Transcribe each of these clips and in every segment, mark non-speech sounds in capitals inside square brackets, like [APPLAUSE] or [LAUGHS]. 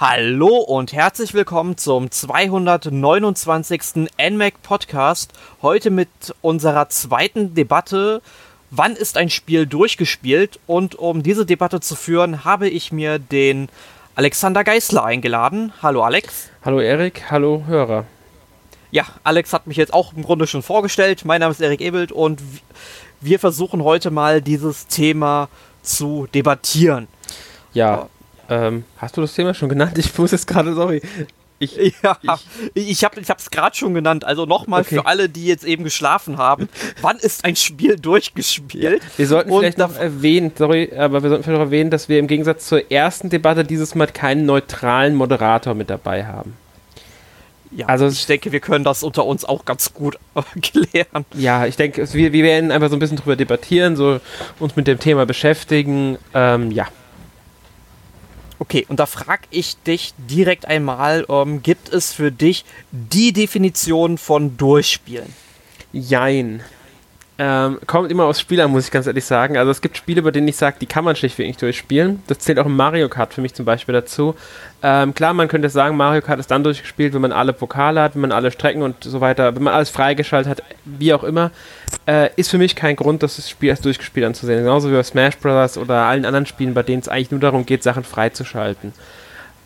Hallo und herzlich willkommen zum 229. NMAC Podcast. Heute mit unserer zweiten Debatte. Wann ist ein Spiel durchgespielt? Und um diese Debatte zu führen, habe ich mir den Alexander Geisler eingeladen. Hallo Alex. Hallo Erik, hallo Hörer. Ja, Alex hat mich jetzt auch im Grunde schon vorgestellt. Mein Name ist Erik Ebelt und wir versuchen heute mal dieses Thema zu debattieren. Ja, ähm, hast du das Thema schon genannt? Ich muss es gerade, sorry. Ich, [LAUGHS] ja, ich, ich habe es gerade schon genannt. Also nochmal okay. für alle, die jetzt eben geschlafen haben. [LAUGHS] wann ist ein Spiel durchgespielt? Wir sollten Und vielleicht noch erwähnen, sorry, aber wir sollten vielleicht noch erwähnen, dass wir im Gegensatz zur ersten Debatte dieses Mal keinen neutralen Moderator mit dabei haben. Ja, also ich denke, wir können das unter uns auch ganz gut [LAUGHS] klären. Ja, ich denke, wir, wir werden einfach so ein bisschen drüber debattieren, so uns mit dem Thema beschäftigen. Ähm, ja. Okay, und da frage ich dich direkt einmal, ähm, gibt es für dich die Definition von Durchspielen? Jein. Ähm, kommt immer aufs Spiel an, muss ich ganz ehrlich sagen. Also es gibt Spiele, bei denen ich sage, die kann man schlichtweg nicht durchspielen. Das zählt auch im Mario Kart für mich zum Beispiel dazu. Ähm, klar, man könnte sagen, Mario Kart ist dann durchgespielt, wenn man alle Pokale hat, wenn man alle Strecken und so weiter, wenn man alles freigeschaltet hat, wie auch immer. Äh, ist für mich kein Grund, das Spiel als durchgespielt anzusehen. Genauso wie bei Smash Bros. oder allen anderen Spielen, bei denen es eigentlich nur darum geht, Sachen freizuschalten.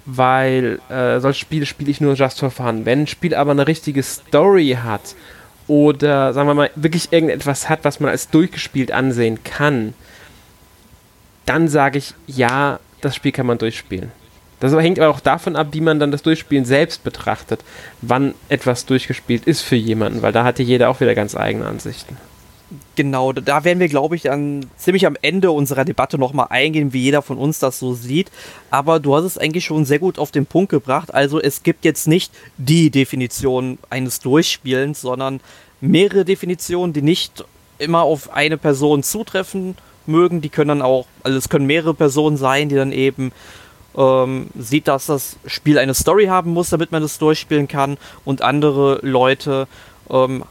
Weil äh, solche Spiele spiele ich nur just for fun. Wenn ein Spiel aber eine richtige Story hat oder sagen wir mal wirklich irgendetwas hat, was man als durchgespielt ansehen kann, dann sage ich, ja, das Spiel kann man durchspielen. Das hängt aber auch davon ab, wie man dann das Durchspielen selbst betrachtet, wann etwas durchgespielt ist für jemanden, weil da hatte jeder auch wieder ganz eigene Ansichten. Genau, da werden wir, glaube ich, dann ziemlich am Ende unserer Debatte nochmal eingehen, wie jeder von uns das so sieht. Aber du hast es eigentlich schon sehr gut auf den Punkt gebracht. Also es gibt jetzt nicht die Definition eines Durchspielens, sondern mehrere Definitionen, die nicht immer auf eine Person zutreffen mögen. Die können dann auch, also es können mehrere Personen sein, die dann eben ähm, sieht, dass das Spiel eine Story haben muss, damit man es durchspielen kann. Und andere Leute ähm,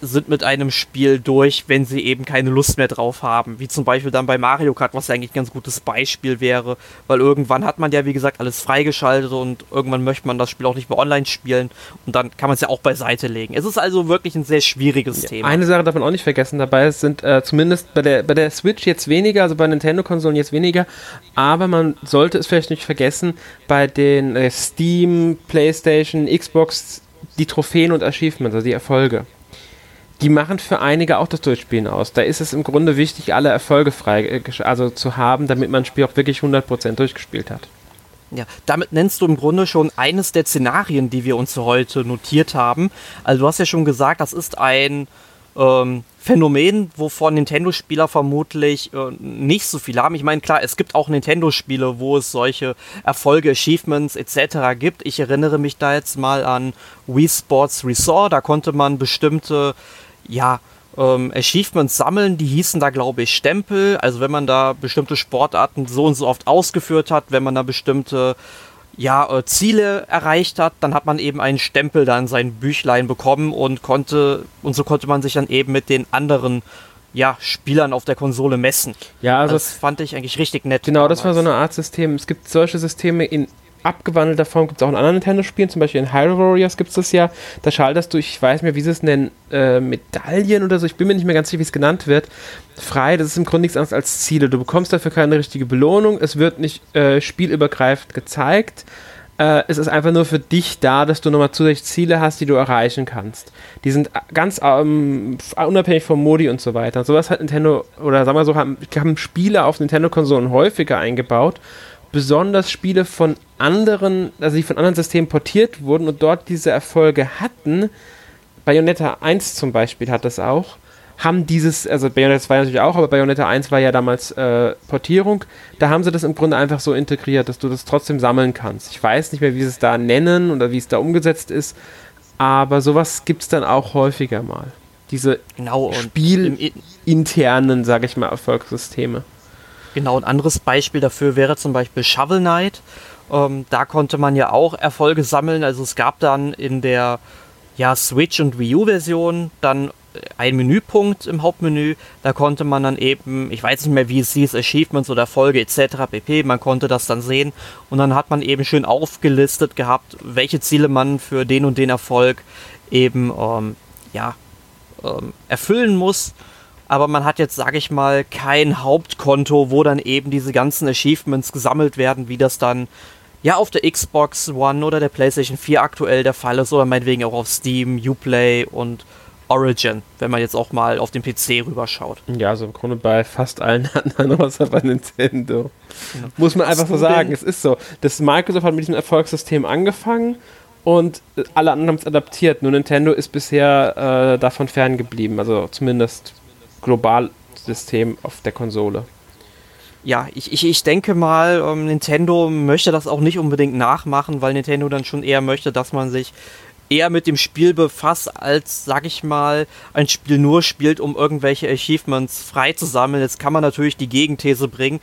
sind mit einem Spiel durch, wenn sie eben keine Lust mehr drauf haben. Wie zum Beispiel dann bei Mario Kart, was ja eigentlich ein ganz gutes Beispiel wäre, weil irgendwann hat man ja, wie gesagt, alles freigeschaltet und irgendwann möchte man das Spiel auch nicht mehr online spielen und dann kann man es ja auch beiseite legen. Es ist also wirklich ein sehr schwieriges ja, Thema. Eine Sache darf man auch nicht vergessen dabei, sind äh, zumindest bei der, bei der Switch jetzt weniger, also bei Nintendo-Konsolen jetzt weniger, aber man sollte es vielleicht nicht vergessen, bei den äh, Steam, PlayStation, Xbox die Trophäen und Achievements, also die Erfolge die machen für einige auch das Durchspielen aus. Da ist es im Grunde wichtig, alle Erfolge frei äh, also zu haben, damit man ein Spiel auch wirklich 100% durchgespielt hat. Ja, damit nennst du im Grunde schon eines der Szenarien, die wir uns heute notiert haben. Also du hast ja schon gesagt, das ist ein ähm, Phänomen, wovon Nintendo-Spieler vermutlich äh, nicht so viel haben. Ich meine, klar, es gibt auch Nintendo-Spiele, wo es solche Erfolge, Achievements etc. gibt. Ich erinnere mich da jetzt mal an Wii Sports Resort. Da konnte man bestimmte ja, ähm, Achievements sammeln, die hießen da, glaube ich, Stempel. Also wenn man da bestimmte Sportarten so und so oft ausgeführt hat, wenn man da bestimmte ja, äh, Ziele erreicht hat, dann hat man eben einen Stempel da in sein Büchlein bekommen und konnte, und so konnte man sich dann eben mit den anderen ja, Spielern auf der Konsole messen. Ja, also das fand ich eigentlich richtig nett. Genau, damals. das war so eine Art System. Es gibt solche Systeme in abgewandelter Form gibt es auch in anderen Nintendo-Spielen, zum Beispiel in Hyrule Warriors gibt es das ja. Da schaltest du, ich weiß nicht mehr, wie sie es nennen, äh, Medaillen oder so, ich bin mir nicht mehr ganz sicher, wie es genannt wird, frei. Das ist im Grunde nichts anderes als Ziele. Du bekommst dafür keine richtige Belohnung, es wird nicht äh, spielübergreifend gezeigt. Äh, es ist einfach nur für dich da, dass du nochmal zusätzlich Ziele hast, die du erreichen kannst. Die sind ganz ähm, unabhängig vom Modi und so weiter. Sowas hat Nintendo, oder sagen wir so, haben, haben Spiele auf Nintendo-Konsolen häufiger eingebaut besonders Spiele von anderen, also die von anderen Systemen portiert wurden und dort diese Erfolge hatten, Bayonetta 1 zum Beispiel hat das auch, haben dieses, also Bayonetta 2 natürlich auch, aber Bayonetta 1 war ja damals äh, Portierung, da haben sie das im Grunde einfach so integriert, dass du das trotzdem sammeln kannst. Ich weiß nicht mehr, wie sie es da nennen oder wie es da umgesetzt ist, aber sowas gibt es dann auch häufiger mal. Diese genau, spielinternen, sage ich mal, Erfolgssysteme. Genau, ein anderes Beispiel dafür wäre zum Beispiel Shovel Knight. Ähm, da konnte man ja auch Erfolge sammeln. Also es gab dann in der ja, Switch- und Wii U-Version dann einen Menüpunkt im Hauptmenü. Da konnte man dann eben, ich weiß nicht mehr, wie es hieß, Achievements oder Folge etc. pp. Man konnte das dann sehen und dann hat man eben schön aufgelistet gehabt, welche Ziele man für den und den Erfolg eben ähm, ja, ähm, erfüllen muss. Aber man hat jetzt, sage ich mal, kein Hauptkonto, wo dann eben diese ganzen Achievements gesammelt werden, wie das dann ja auf der Xbox One oder der PlayStation 4 aktuell der Fall ist oder meinetwegen auch auf Steam, Uplay und Origin, wenn man jetzt auch mal auf den PC rüberschaut. Ja, so im Grunde bei fast allen [LAUGHS] anderen außer bei Nintendo. Ja. Muss man einfach so sagen, es ist so. Das Microsoft hat mit diesem Erfolgssystem angefangen und alle anderen haben es adaptiert. Nur Nintendo ist bisher äh, davon ferngeblieben, also zumindest global System auf der Konsole. Ja, ich, ich, ich denke mal, ähm, Nintendo möchte das auch nicht unbedingt nachmachen, weil Nintendo dann schon eher möchte, dass man sich eher mit dem Spiel befasst, als, sag ich mal, ein Spiel nur spielt, um irgendwelche Achievements freizusammeln. Jetzt kann man natürlich die Gegenthese bringen,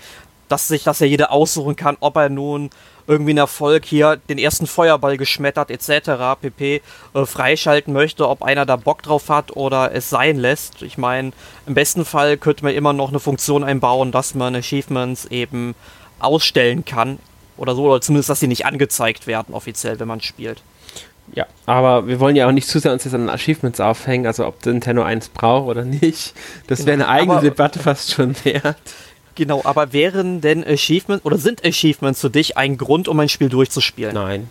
dass sich das ja jeder aussuchen kann, ob er nun irgendwie einen Erfolg hier, den ersten Feuerball geschmettert etc. pp. Äh, freischalten möchte, ob einer da Bock drauf hat oder es sein lässt. Ich meine, im besten Fall könnte man immer noch eine Funktion einbauen, dass man Achievements eben ausstellen kann oder so, oder zumindest, dass sie nicht angezeigt werden offiziell, wenn man spielt. Ja, aber wir wollen ja auch nicht zu sehr uns jetzt an Achievements aufhängen, also ob Nintendo eins braucht oder nicht. Das genau, wäre eine eigene Debatte fast schon wert. Genau, aber wären denn Achievements oder sind Achievements für dich ein Grund, um ein Spiel durchzuspielen? Nein.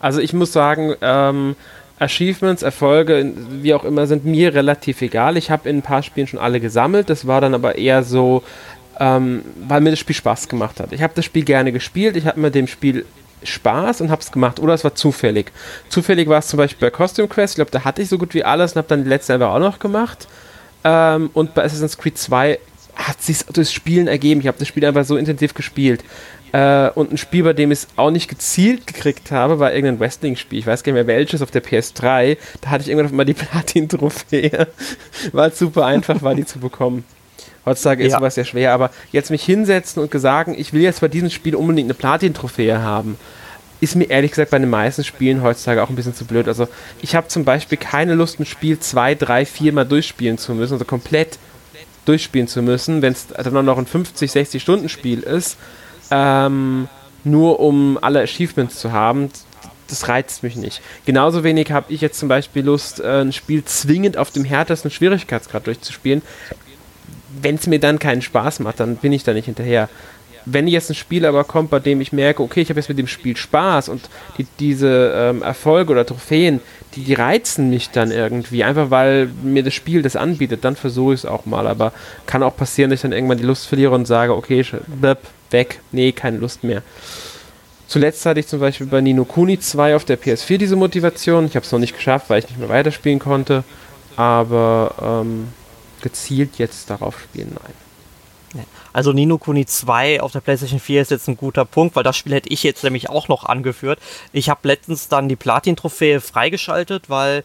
Also ich muss sagen, ähm, Achievements, Erfolge, wie auch immer, sind mir relativ egal. Ich habe in ein paar Spielen schon alle gesammelt. Das war dann aber eher so, ähm, weil mir das Spiel Spaß gemacht hat. Ich habe das Spiel gerne gespielt. Ich habe mit dem Spiel Spaß und habe es gemacht. Oder es war zufällig. Zufällig war es zum Beispiel bei Costume Quest. Ich glaube, da hatte ich so gut wie alles und habe dann die letzte einfach auch noch gemacht. Ähm, und bei Assassin's Creed 2 hat sich das Spielen ergeben. Ich habe das Spiel einfach so intensiv gespielt. Äh, und ein Spiel, bei dem ich es auch nicht gezielt gekriegt habe, war irgendein Wrestling-Spiel. Ich weiß gar nicht mehr welches auf der PS3. Da hatte ich irgendwann mal die [LAUGHS] Platin-Trophäe. war super einfach, war die zu bekommen. Heutzutage ist ja. sowas sehr schwer, aber jetzt mich hinsetzen und sagen, ich will jetzt bei diesem Spiel unbedingt eine Platin-Trophäe haben, ist mir ehrlich gesagt bei den meisten Spielen heutzutage auch ein bisschen zu blöd. Also ich habe zum Beispiel keine Lust, ein Spiel zwei, drei, vier Mal durchspielen zu müssen, also komplett durchspielen zu müssen, wenn es dann noch ein 50, 60 Stunden Spiel ist, ähm, nur um alle Achievements zu haben, das reizt mich nicht. Genauso wenig habe ich jetzt zum Beispiel Lust, äh, ein Spiel zwingend auf dem härtesten Schwierigkeitsgrad durchzuspielen. Wenn es mir dann keinen Spaß macht, dann bin ich da nicht hinterher. Wenn jetzt ein Spiel aber kommt, bei dem ich merke, okay, ich habe jetzt mit dem Spiel Spaß und die, diese ähm, Erfolge oder Trophäen, die, die reizen mich dann irgendwie, einfach weil mir das Spiel das anbietet, dann versuche ich es auch mal. Aber kann auch passieren, dass ich dann irgendwann die Lust verliere und sage, okay, weg, nee, keine Lust mehr. Zuletzt hatte ich zum Beispiel bei Nino Kuni 2 auf der PS4 diese Motivation. Ich habe es noch nicht geschafft, weil ich nicht mehr weiterspielen konnte. Aber ähm, gezielt jetzt darauf spielen, nein. Also Nino Kuni 2 auf der PlayStation 4 ist jetzt ein guter Punkt, weil das Spiel hätte ich jetzt nämlich auch noch angeführt. Ich habe letztens dann die Platin-Trophäe freigeschaltet, weil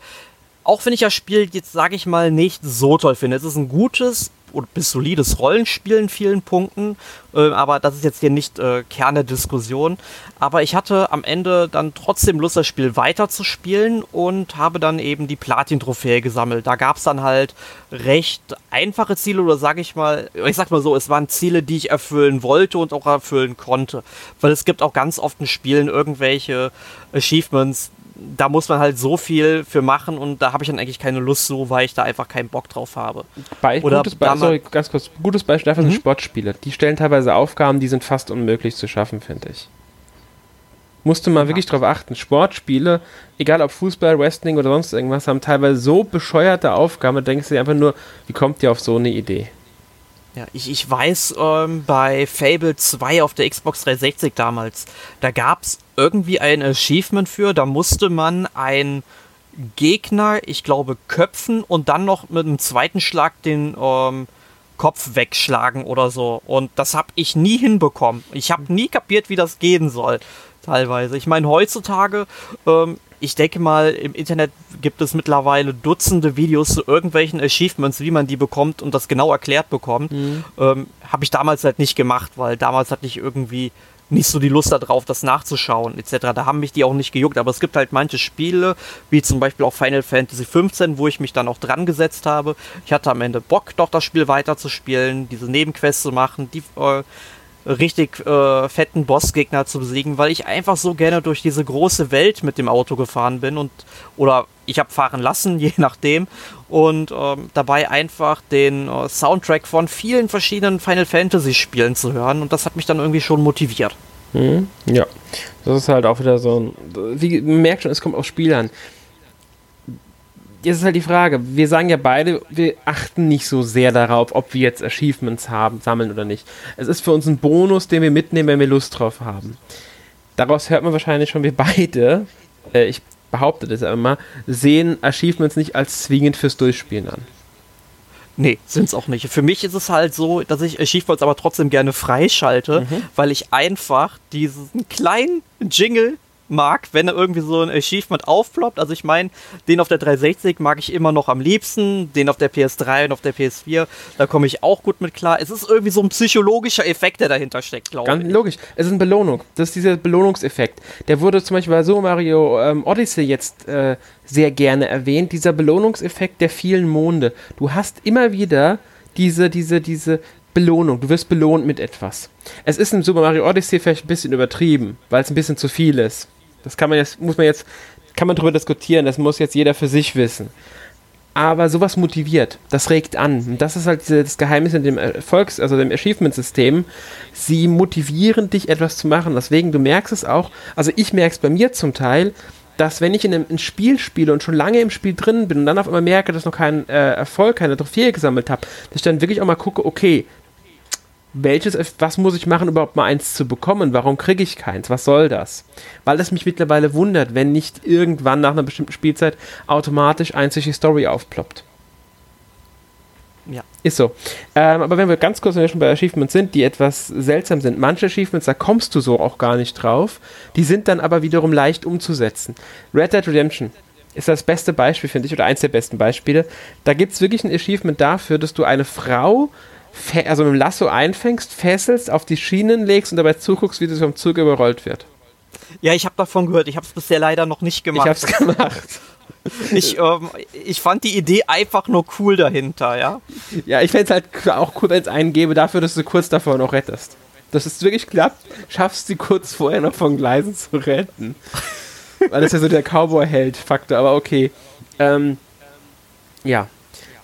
auch wenn ich das Spiel jetzt, sage ich mal, nicht so toll finde, es ist ein gutes bis solides Rollenspiel in vielen Punkten, äh, aber das ist jetzt hier nicht äh, Kern der Diskussion. Aber ich hatte am Ende dann trotzdem Lust, das Spiel weiterzuspielen und habe dann eben die Platin-Trophäe gesammelt. Da gab es dann halt recht einfache Ziele oder sage ich mal, ich sag mal so, es waren Ziele, die ich erfüllen wollte und auch erfüllen konnte. Weil es gibt auch ganz oft in Spielen irgendwelche Achievements, da muss man halt so viel für machen und da habe ich dann eigentlich keine Lust so, weil ich da einfach keinen Bock drauf habe. Bei, Oder gutes Beispiel, sorry, ganz kurz, gutes Beispiel dafür mhm. sind Sportspiele. Die stellen teilweise Aufgaben, die sind fast unmöglich zu schaffen, finde ich. Musste man ja. wirklich drauf achten. Sportspiele, egal ob Fußball, Wrestling oder sonst irgendwas, haben teilweise so bescheuerte Aufgaben, da denkst du dir einfach nur, wie kommt ihr auf so eine Idee? Ja, ich, ich weiß, ähm, bei Fable 2 auf der Xbox 360 damals, da gab es irgendwie ein Achievement für, da musste man ein Gegner, ich glaube, köpfen und dann noch mit einem zweiten Schlag den ähm, Kopf wegschlagen oder so. Und das habe ich nie hinbekommen. Ich habe nie kapiert, wie das gehen soll. Teilweise. Ich meine, heutzutage ähm, ich denke mal, im Internet gibt es mittlerweile Dutzende Videos zu irgendwelchen Achievements, wie man die bekommt und das genau erklärt bekommt. Mhm. Ähm, Habe ich damals halt nicht gemacht, weil damals hatte ich irgendwie nicht so die Lust darauf, das nachzuschauen, etc. Da haben mich die auch nicht gejuckt, aber es gibt halt manche Spiele, wie zum Beispiel auch Final Fantasy XV, wo ich mich dann auch dran gesetzt habe. Ich hatte am Ende Bock, doch das Spiel weiterzuspielen, diese Nebenquests zu machen, die äh, richtig äh, fetten Bossgegner zu besiegen, weil ich einfach so gerne durch diese große Welt mit dem Auto gefahren bin und oder ich habe fahren lassen, [LAUGHS] je nachdem und ähm, dabei einfach den äh, Soundtrack von vielen verschiedenen Final Fantasy Spielen zu hören und das hat mich dann irgendwie schon motiviert. Mhm, ja, das ist halt auch wieder so ein, wie man merkt schon, es kommt auf Spiel an jetzt ist halt die Frage, wir sagen ja beide, wir achten nicht so sehr darauf, ob wir jetzt Achievements haben, sammeln oder nicht. Es ist für uns ein Bonus, den wir mitnehmen, wenn wir Lust drauf haben. Daraus hört man wahrscheinlich schon, wir beide, äh, ich behaupte das immer, sehen Achievements nicht als zwingend fürs Durchspielen an. Nee, sind es auch nicht. Für mich ist es halt so, dass ich Achievements aber trotzdem gerne freischalte, mhm. weil ich einfach diesen kleinen Jingle mag, wenn er irgendwie so ein Achievement aufploppt. Also ich meine, den auf der 360 mag ich immer noch am liebsten, den auf der PS3 und auf der PS4, da komme ich auch gut mit klar. Es ist irgendwie so ein psychologischer Effekt, der dahinter steckt, glaube ich. Ganz logisch. Es ist eine Belohnung. Das ist dieser Belohnungseffekt. Der wurde zum Beispiel bei Super Mario ähm, Odyssey jetzt äh, sehr gerne erwähnt. Dieser Belohnungseffekt der vielen Monde. Du hast immer wieder diese, diese, diese Belohnung. Du wirst belohnt mit etwas. Es ist in Super Mario Odyssey vielleicht ein bisschen übertrieben, weil es ein bisschen zu viel ist. Das kann man jetzt, muss man jetzt, kann man darüber diskutieren, das muss jetzt jeder für sich wissen. Aber sowas motiviert, das regt an. Und das ist halt das Geheimnis in dem Erfolgs-, also dem Achievement-System. Sie motivieren dich, etwas zu machen. Deswegen, du merkst es auch, also ich merke es bei mir zum Teil, dass wenn ich in einem, ein Spiel spiele und schon lange im Spiel drin bin und dann auf einmal merke, dass ich noch keinen äh, Erfolg, keine Trophäe gesammelt habe, dass ich dann wirklich auch mal gucke, okay, welches, was muss ich machen, überhaupt mal eins zu bekommen? Warum kriege ich keins? Was soll das? Weil es mich mittlerweile wundert, wenn nicht irgendwann nach einer bestimmten Spielzeit automatisch einzig Story aufploppt. Ja. Ist so. Ähm, aber wenn wir ganz kurz schon bei Achievements sind, die etwas seltsam sind, manche Achievements, da kommst du so auch gar nicht drauf, die sind dann aber wiederum leicht umzusetzen. Red Dead Redemption ist das beste Beispiel, finde ich, oder eins der besten Beispiele. Da gibt es wirklich ein Achievement dafür, dass du eine Frau also mit dem Lasso einfängst, fesselst, auf die Schienen legst und dabei zuguckst, wie das vom Zug überrollt wird. Ja, ich habe davon gehört. Ich habe es bisher leider noch nicht gemacht. Ich habe es gemacht. [LAUGHS] Ich, ähm, ich fand die Idee einfach nur cool dahinter, ja. Ja, ich fände es halt auch cool, wenn es einen gäbe dafür, dass du kurz davor noch rettest. Dass es wirklich klappt, schaffst du kurz vorher noch von Gleisen zu retten. Weil das ja so der Cowboy-Held-Faktor, aber okay. Ähm, ja,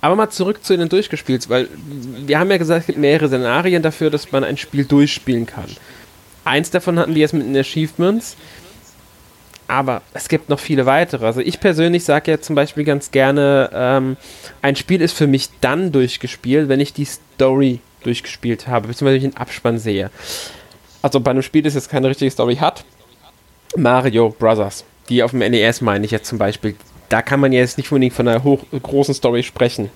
aber mal zurück zu den Durchgespielt, weil wir haben ja gesagt, es gibt mehrere Szenarien dafür, dass man ein Spiel durchspielen kann. Eins davon hatten wir jetzt mit den Achievements, aber es gibt noch viele weitere. Also ich persönlich sage ja zum Beispiel ganz gerne, ähm, ein Spiel ist für mich dann durchgespielt, wenn ich die Story durchgespielt habe, beziehungsweise ich den Abspann sehe. Also bei einem Spiel, das jetzt keine richtige Story hat, Mario Brothers, die auf dem NES meine ich jetzt zum Beispiel, da kann man jetzt nicht unbedingt von einer hoch, großen Story sprechen.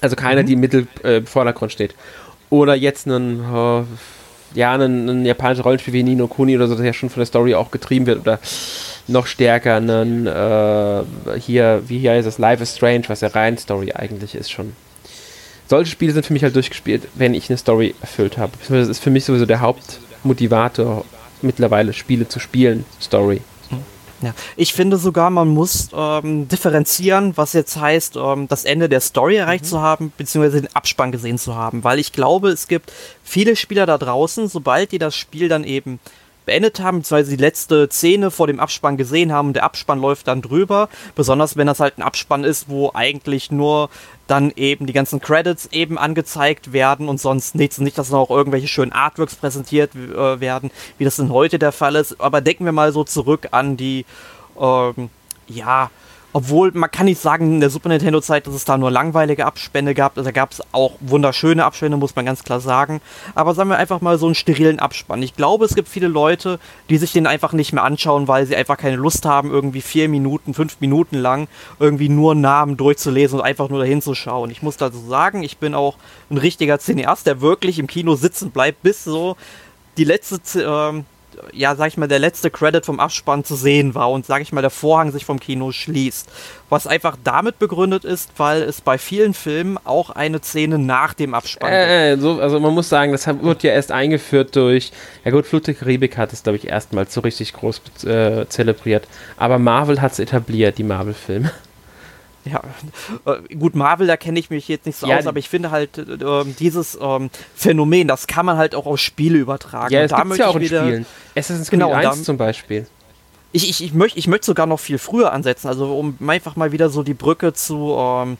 Also keiner, mhm. die im Mittelvordergrund äh, steht. Oder jetzt einen, äh, ja, einen, einen japanischen Rollenspiel wie Nino Kuni oder so, das ja schon von der Story auch getrieben wird. Oder noch stärker einen, äh, hier, wie hier ist es, Life is Strange, was ja rein Story eigentlich ist schon. Solche Spiele sind für mich halt durchgespielt, wenn ich eine Story erfüllt habe. Das ist für mich sowieso der Hauptmotivator, mittlerweile Spiele zu spielen, Story. Ja, ich finde sogar, man muss ähm, differenzieren, was jetzt heißt, ähm, das Ende der Story erreicht mhm. zu haben, beziehungsweise den Abspann gesehen zu haben. Weil ich glaube, es gibt viele Spieler da draußen, sobald die das Spiel dann eben beendet haben, beziehungsweise die letzte Szene vor dem Abspann gesehen haben, der Abspann läuft dann drüber, besonders wenn das halt ein Abspann ist, wo eigentlich nur dann eben die ganzen Credits eben angezeigt werden und sonst nichts. Nicht, dass noch irgendwelche schönen Artworks präsentiert äh, werden, wie das denn heute der Fall ist. Aber denken wir mal so zurück an die, ähm, ja, obwohl, man kann nicht sagen, in der Super Nintendo-Zeit, dass es da nur langweilige Abspende gab. Da gab es auch wunderschöne Abspende, muss man ganz klar sagen. Aber sagen wir einfach mal so einen sterilen Abspann. Ich glaube, es gibt viele Leute, die sich den einfach nicht mehr anschauen, weil sie einfach keine Lust haben, irgendwie vier Minuten, fünf Minuten lang irgendwie nur Namen durchzulesen und einfach nur dahin zu schauen. Ich muss dazu sagen, ich bin auch ein richtiger Cineast, der wirklich im Kino sitzen bleibt, bis so die letzte, äh, ja, sag ich mal, der letzte Credit vom Abspann zu sehen war und, sag ich mal, der Vorhang sich vom Kino schließt. Was einfach damit begründet ist, weil es bei vielen Filmen auch eine Szene nach dem Abspann äh, gibt. So, also man muss sagen, das wird ja erst eingeführt durch, ja gut, Flut der Karibik hat es, glaube ich, erstmals so richtig groß äh, zelebriert. Aber Marvel hat es etabliert, die Marvel-Filme. Ja, äh, gut, Marvel, da kenne ich mich jetzt nicht so ja, aus, aber ich finde halt äh, dieses ähm, Phänomen, das kann man halt auch auf Spiele übertragen. Ja, es da ja auch in Spielen. Assassin's Creed genau, 1 zum Beispiel. Ich, ich, ich möchte ich möcht sogar noch viel früher ansetzen, also um einfach mal wieder so die Brücke zu ähm,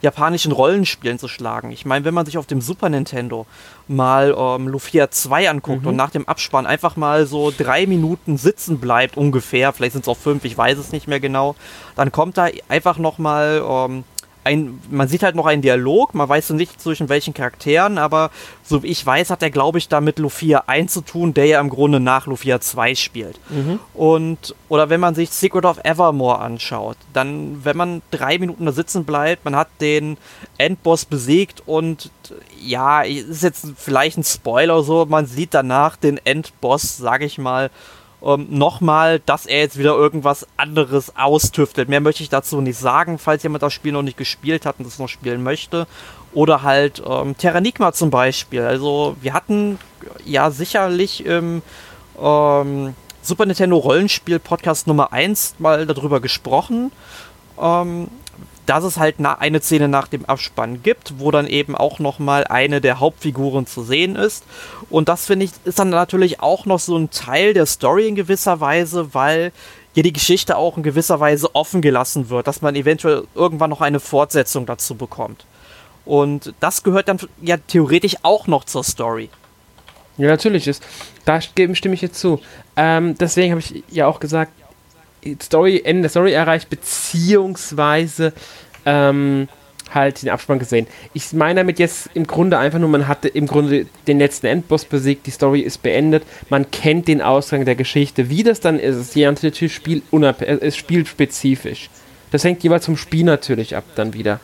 japanischen Rollenspielen zu schlagen. Ich meine, wenn man sich auf dem Super Nintendo mal ähm, Lufia 2 anguckt mhm. und nach dem Abspann einfach mal so drei Minuten sitzen bleibt, ungefähr, vielleicht sind es auch fünf, ich weiß es nicht mehr genau, dann kommt da einfach nochmal ähm, ein, man sieht halt noch einen Dialog, man weiß so nicht zwischen welchen Charakteren, aber so wie ich weiß, hat er, glaube ich, da mit Lufia 1 zu tun, der ja im Grunde nach Lufia 2 spielt. Mhm. Und, oder wenn man sich Secret of Evermore anschaut, dann, wenn man drei Minuten da sitzen bleibt, man hat den Endboss besiegt und ja, ist jetzt vielleicht ein Spoiler so, man sieht danach den Endboss, sage ich mal, ähm, nochmal, dass er jetzt wieder irgendwas anderes austüftelt. Mehr möchte ich dazu nicht sagen, falls jemand das Spiel noch nicht gespielt hat und es noch spielen möchte. Oder halt ähm, Terranigma zum Beispiel. Also wir hatten ja sicherlich im ähm, Super Nintendo Rollenspiel Podcast Nummer 1 mal darüber gesprochen. Ähm, dass es halt eine Szene nach dem Abspann gibt, wo dann eben auch nochmal eine der Hauptfiguren zu sehen ist. Und das finde ich ist dann natürlich auch noch so ein Teil der Story in gewisser Weise, weil ja die Geschichte auch in gewisser Weise offen gelassen wird, dass man eventuell irgendwann noch eine Fortsetzung dazu bekommt. Und das gehört dann ja theoretisch auch noch zur Story. Ja, natürlich ist. Da stimme ich jetzt zu. Ähm, deswegen habe ich ja auch gesagt, Story, Ende der Story erreicht, beziehungsweise ähm, halt den Abspann gesehen. Ich meine damit jetzt im Grunde einfach nur, man hatte im Grunde den letzten Endboss besiegt, die Story ist beendet, man kennt den Ausgang der Geschichte. Wie das dann ist, ist je natürlich Spiel ist spielspezifisch. Das hängt jeweils vom Spiel natürlich ab dann wieder.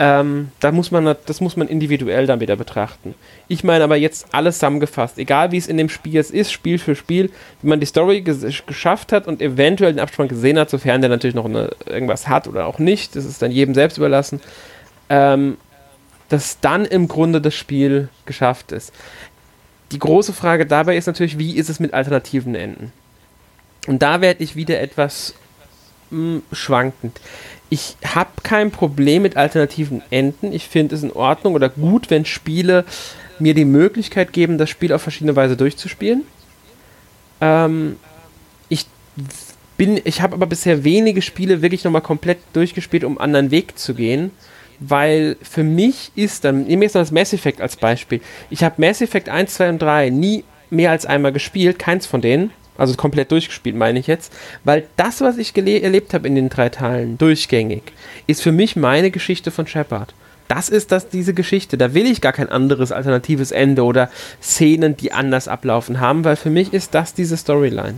Ähm, da muss man, das muss man individuell dann wieder betrachten. Ich meine aber jetzt alles zusammengefasst, egal wie es in dem Spiel jetzt ist, Spiel für Spiel, wenn man die Story ges geschafft hat und eventuell den Abspann gesehen hat, sofern der natürlich noch eine, irgendwas hat oder auch nicht, das ist dann jedem selbst überlassen, ähm, dass dann im Grunde das Spiel geschafft ist. Die große Frage dabei ist natürlich, wie ist es mit alternativen Enden? Und da werde ich wieder etwas mh, hm, schwankend ich habe kein Problem mit alternativen Enden. Ich finde es in Ordnung oder gut, wenn Spiele mir die Möglichkeit geben, das Spiel auf verschiedene Weise durchzuspielen. Ähm, ich bin, ich habe aber bisher wenige Spiele wirklich nochmal komplett durchgespielt, um einen anderen Weg zu gehen. Weil für mich ist dann, nehmen wir jetzt mal das Mass Effect als Beispiel. Ich habe Mass Effect 1, 2 und 3 nie mehr als einmal gespielt, keins von denen. Also komplett durchgespielt, meine ich jetzt. Weil das, was ich erlebt habe in den drei Teilen, durchgängig, ist für mich meine Geschichte von Shepard. Das ist das, diese Geschichte. Da will ich gar kein anderes alternatives Ende oder Szenen, die anders ablaufen haben, weil für mich ist das diese Storyline.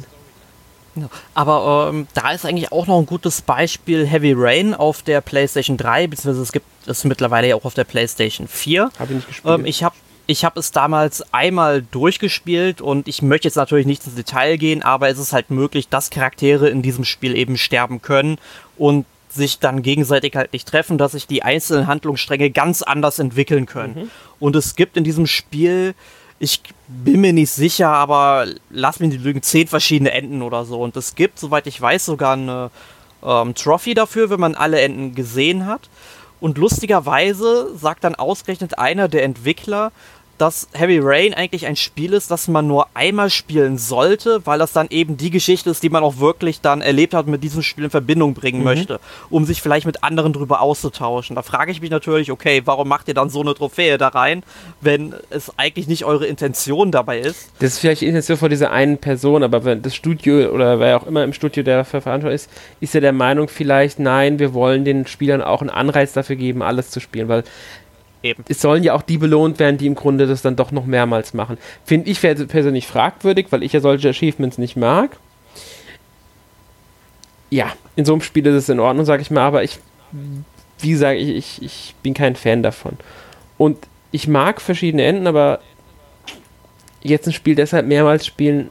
Aber ähm, da ist eigentlich auch noch ein gutes Beispiel Heavy Rain auf der PlayStation 3, beziehungsweise es gibt es mittlerweile ja auch auf der PlayStation 4. Habe ich nicht gespielt. Ähm, ich habe ich habe es damals einmal durchgespielt und ich möchte jetzt natürlich nicht ins Detail gehen, aber es ist halt möglich, dass Charaktere in diesem Spiel eben sterben können und sich dann gegenseitig halt nicht treffen, dass sich die einzelnen Handlungsstränge ganz anders entwickeln können. Mhm. Und es gibt in diesem Spiel, ich bin mir nicht sicher, aber lass mich nicht lügen, zehn verschiedene Enden oder so. Und es gibt, soweit ich weiß, sogar eine ähm, Trophy dafür, wenn man alle Enden gesehen hat. Und lustigerweise sagt dann ausgerechnet einer der Entwickler, dass Heavy Rain eigentlich ein Spiel ist, das man nur einmal spielen sollte, weil das dann eben die Geschichte ist, die man auch wirklich dann erlebt hat und mit diesem Spiel in Verbindung bringen mhm. möchte, um sich vielleicht mit anderen drüber auszutauschen. Da frage ich mich natürlich, okay, warum macht ihr dann so eine Trophäe da rein, wenn es eigentlich nicht eure Intention dabei ist? Das ist vielleicht die Intention von dieser einen Person, aber wenn das Studio oder wer auch immer im Studio der dafür verantwortlich ist, ist ja der Meinung vielleicht, nein, wir wollen den Spielern auch einen Anreiz dafür geben, alles zu spielen, weil Eben. Es sollen ja auch die belohnt werden, die im Grunde das dann doch noch mehrmals machen. Finde ich persönlich fragwürdig, weil ich ja solche Achievements nicht mag. Ja, in so einem Spiel ist es in Ordnung, sage ich mal, aber ich, wie sage ich, ich, ich bin kein Fan davon. Und ich mag verschiedene Enden, aber jetzt ein Spiel deshalb mehrmals spielen,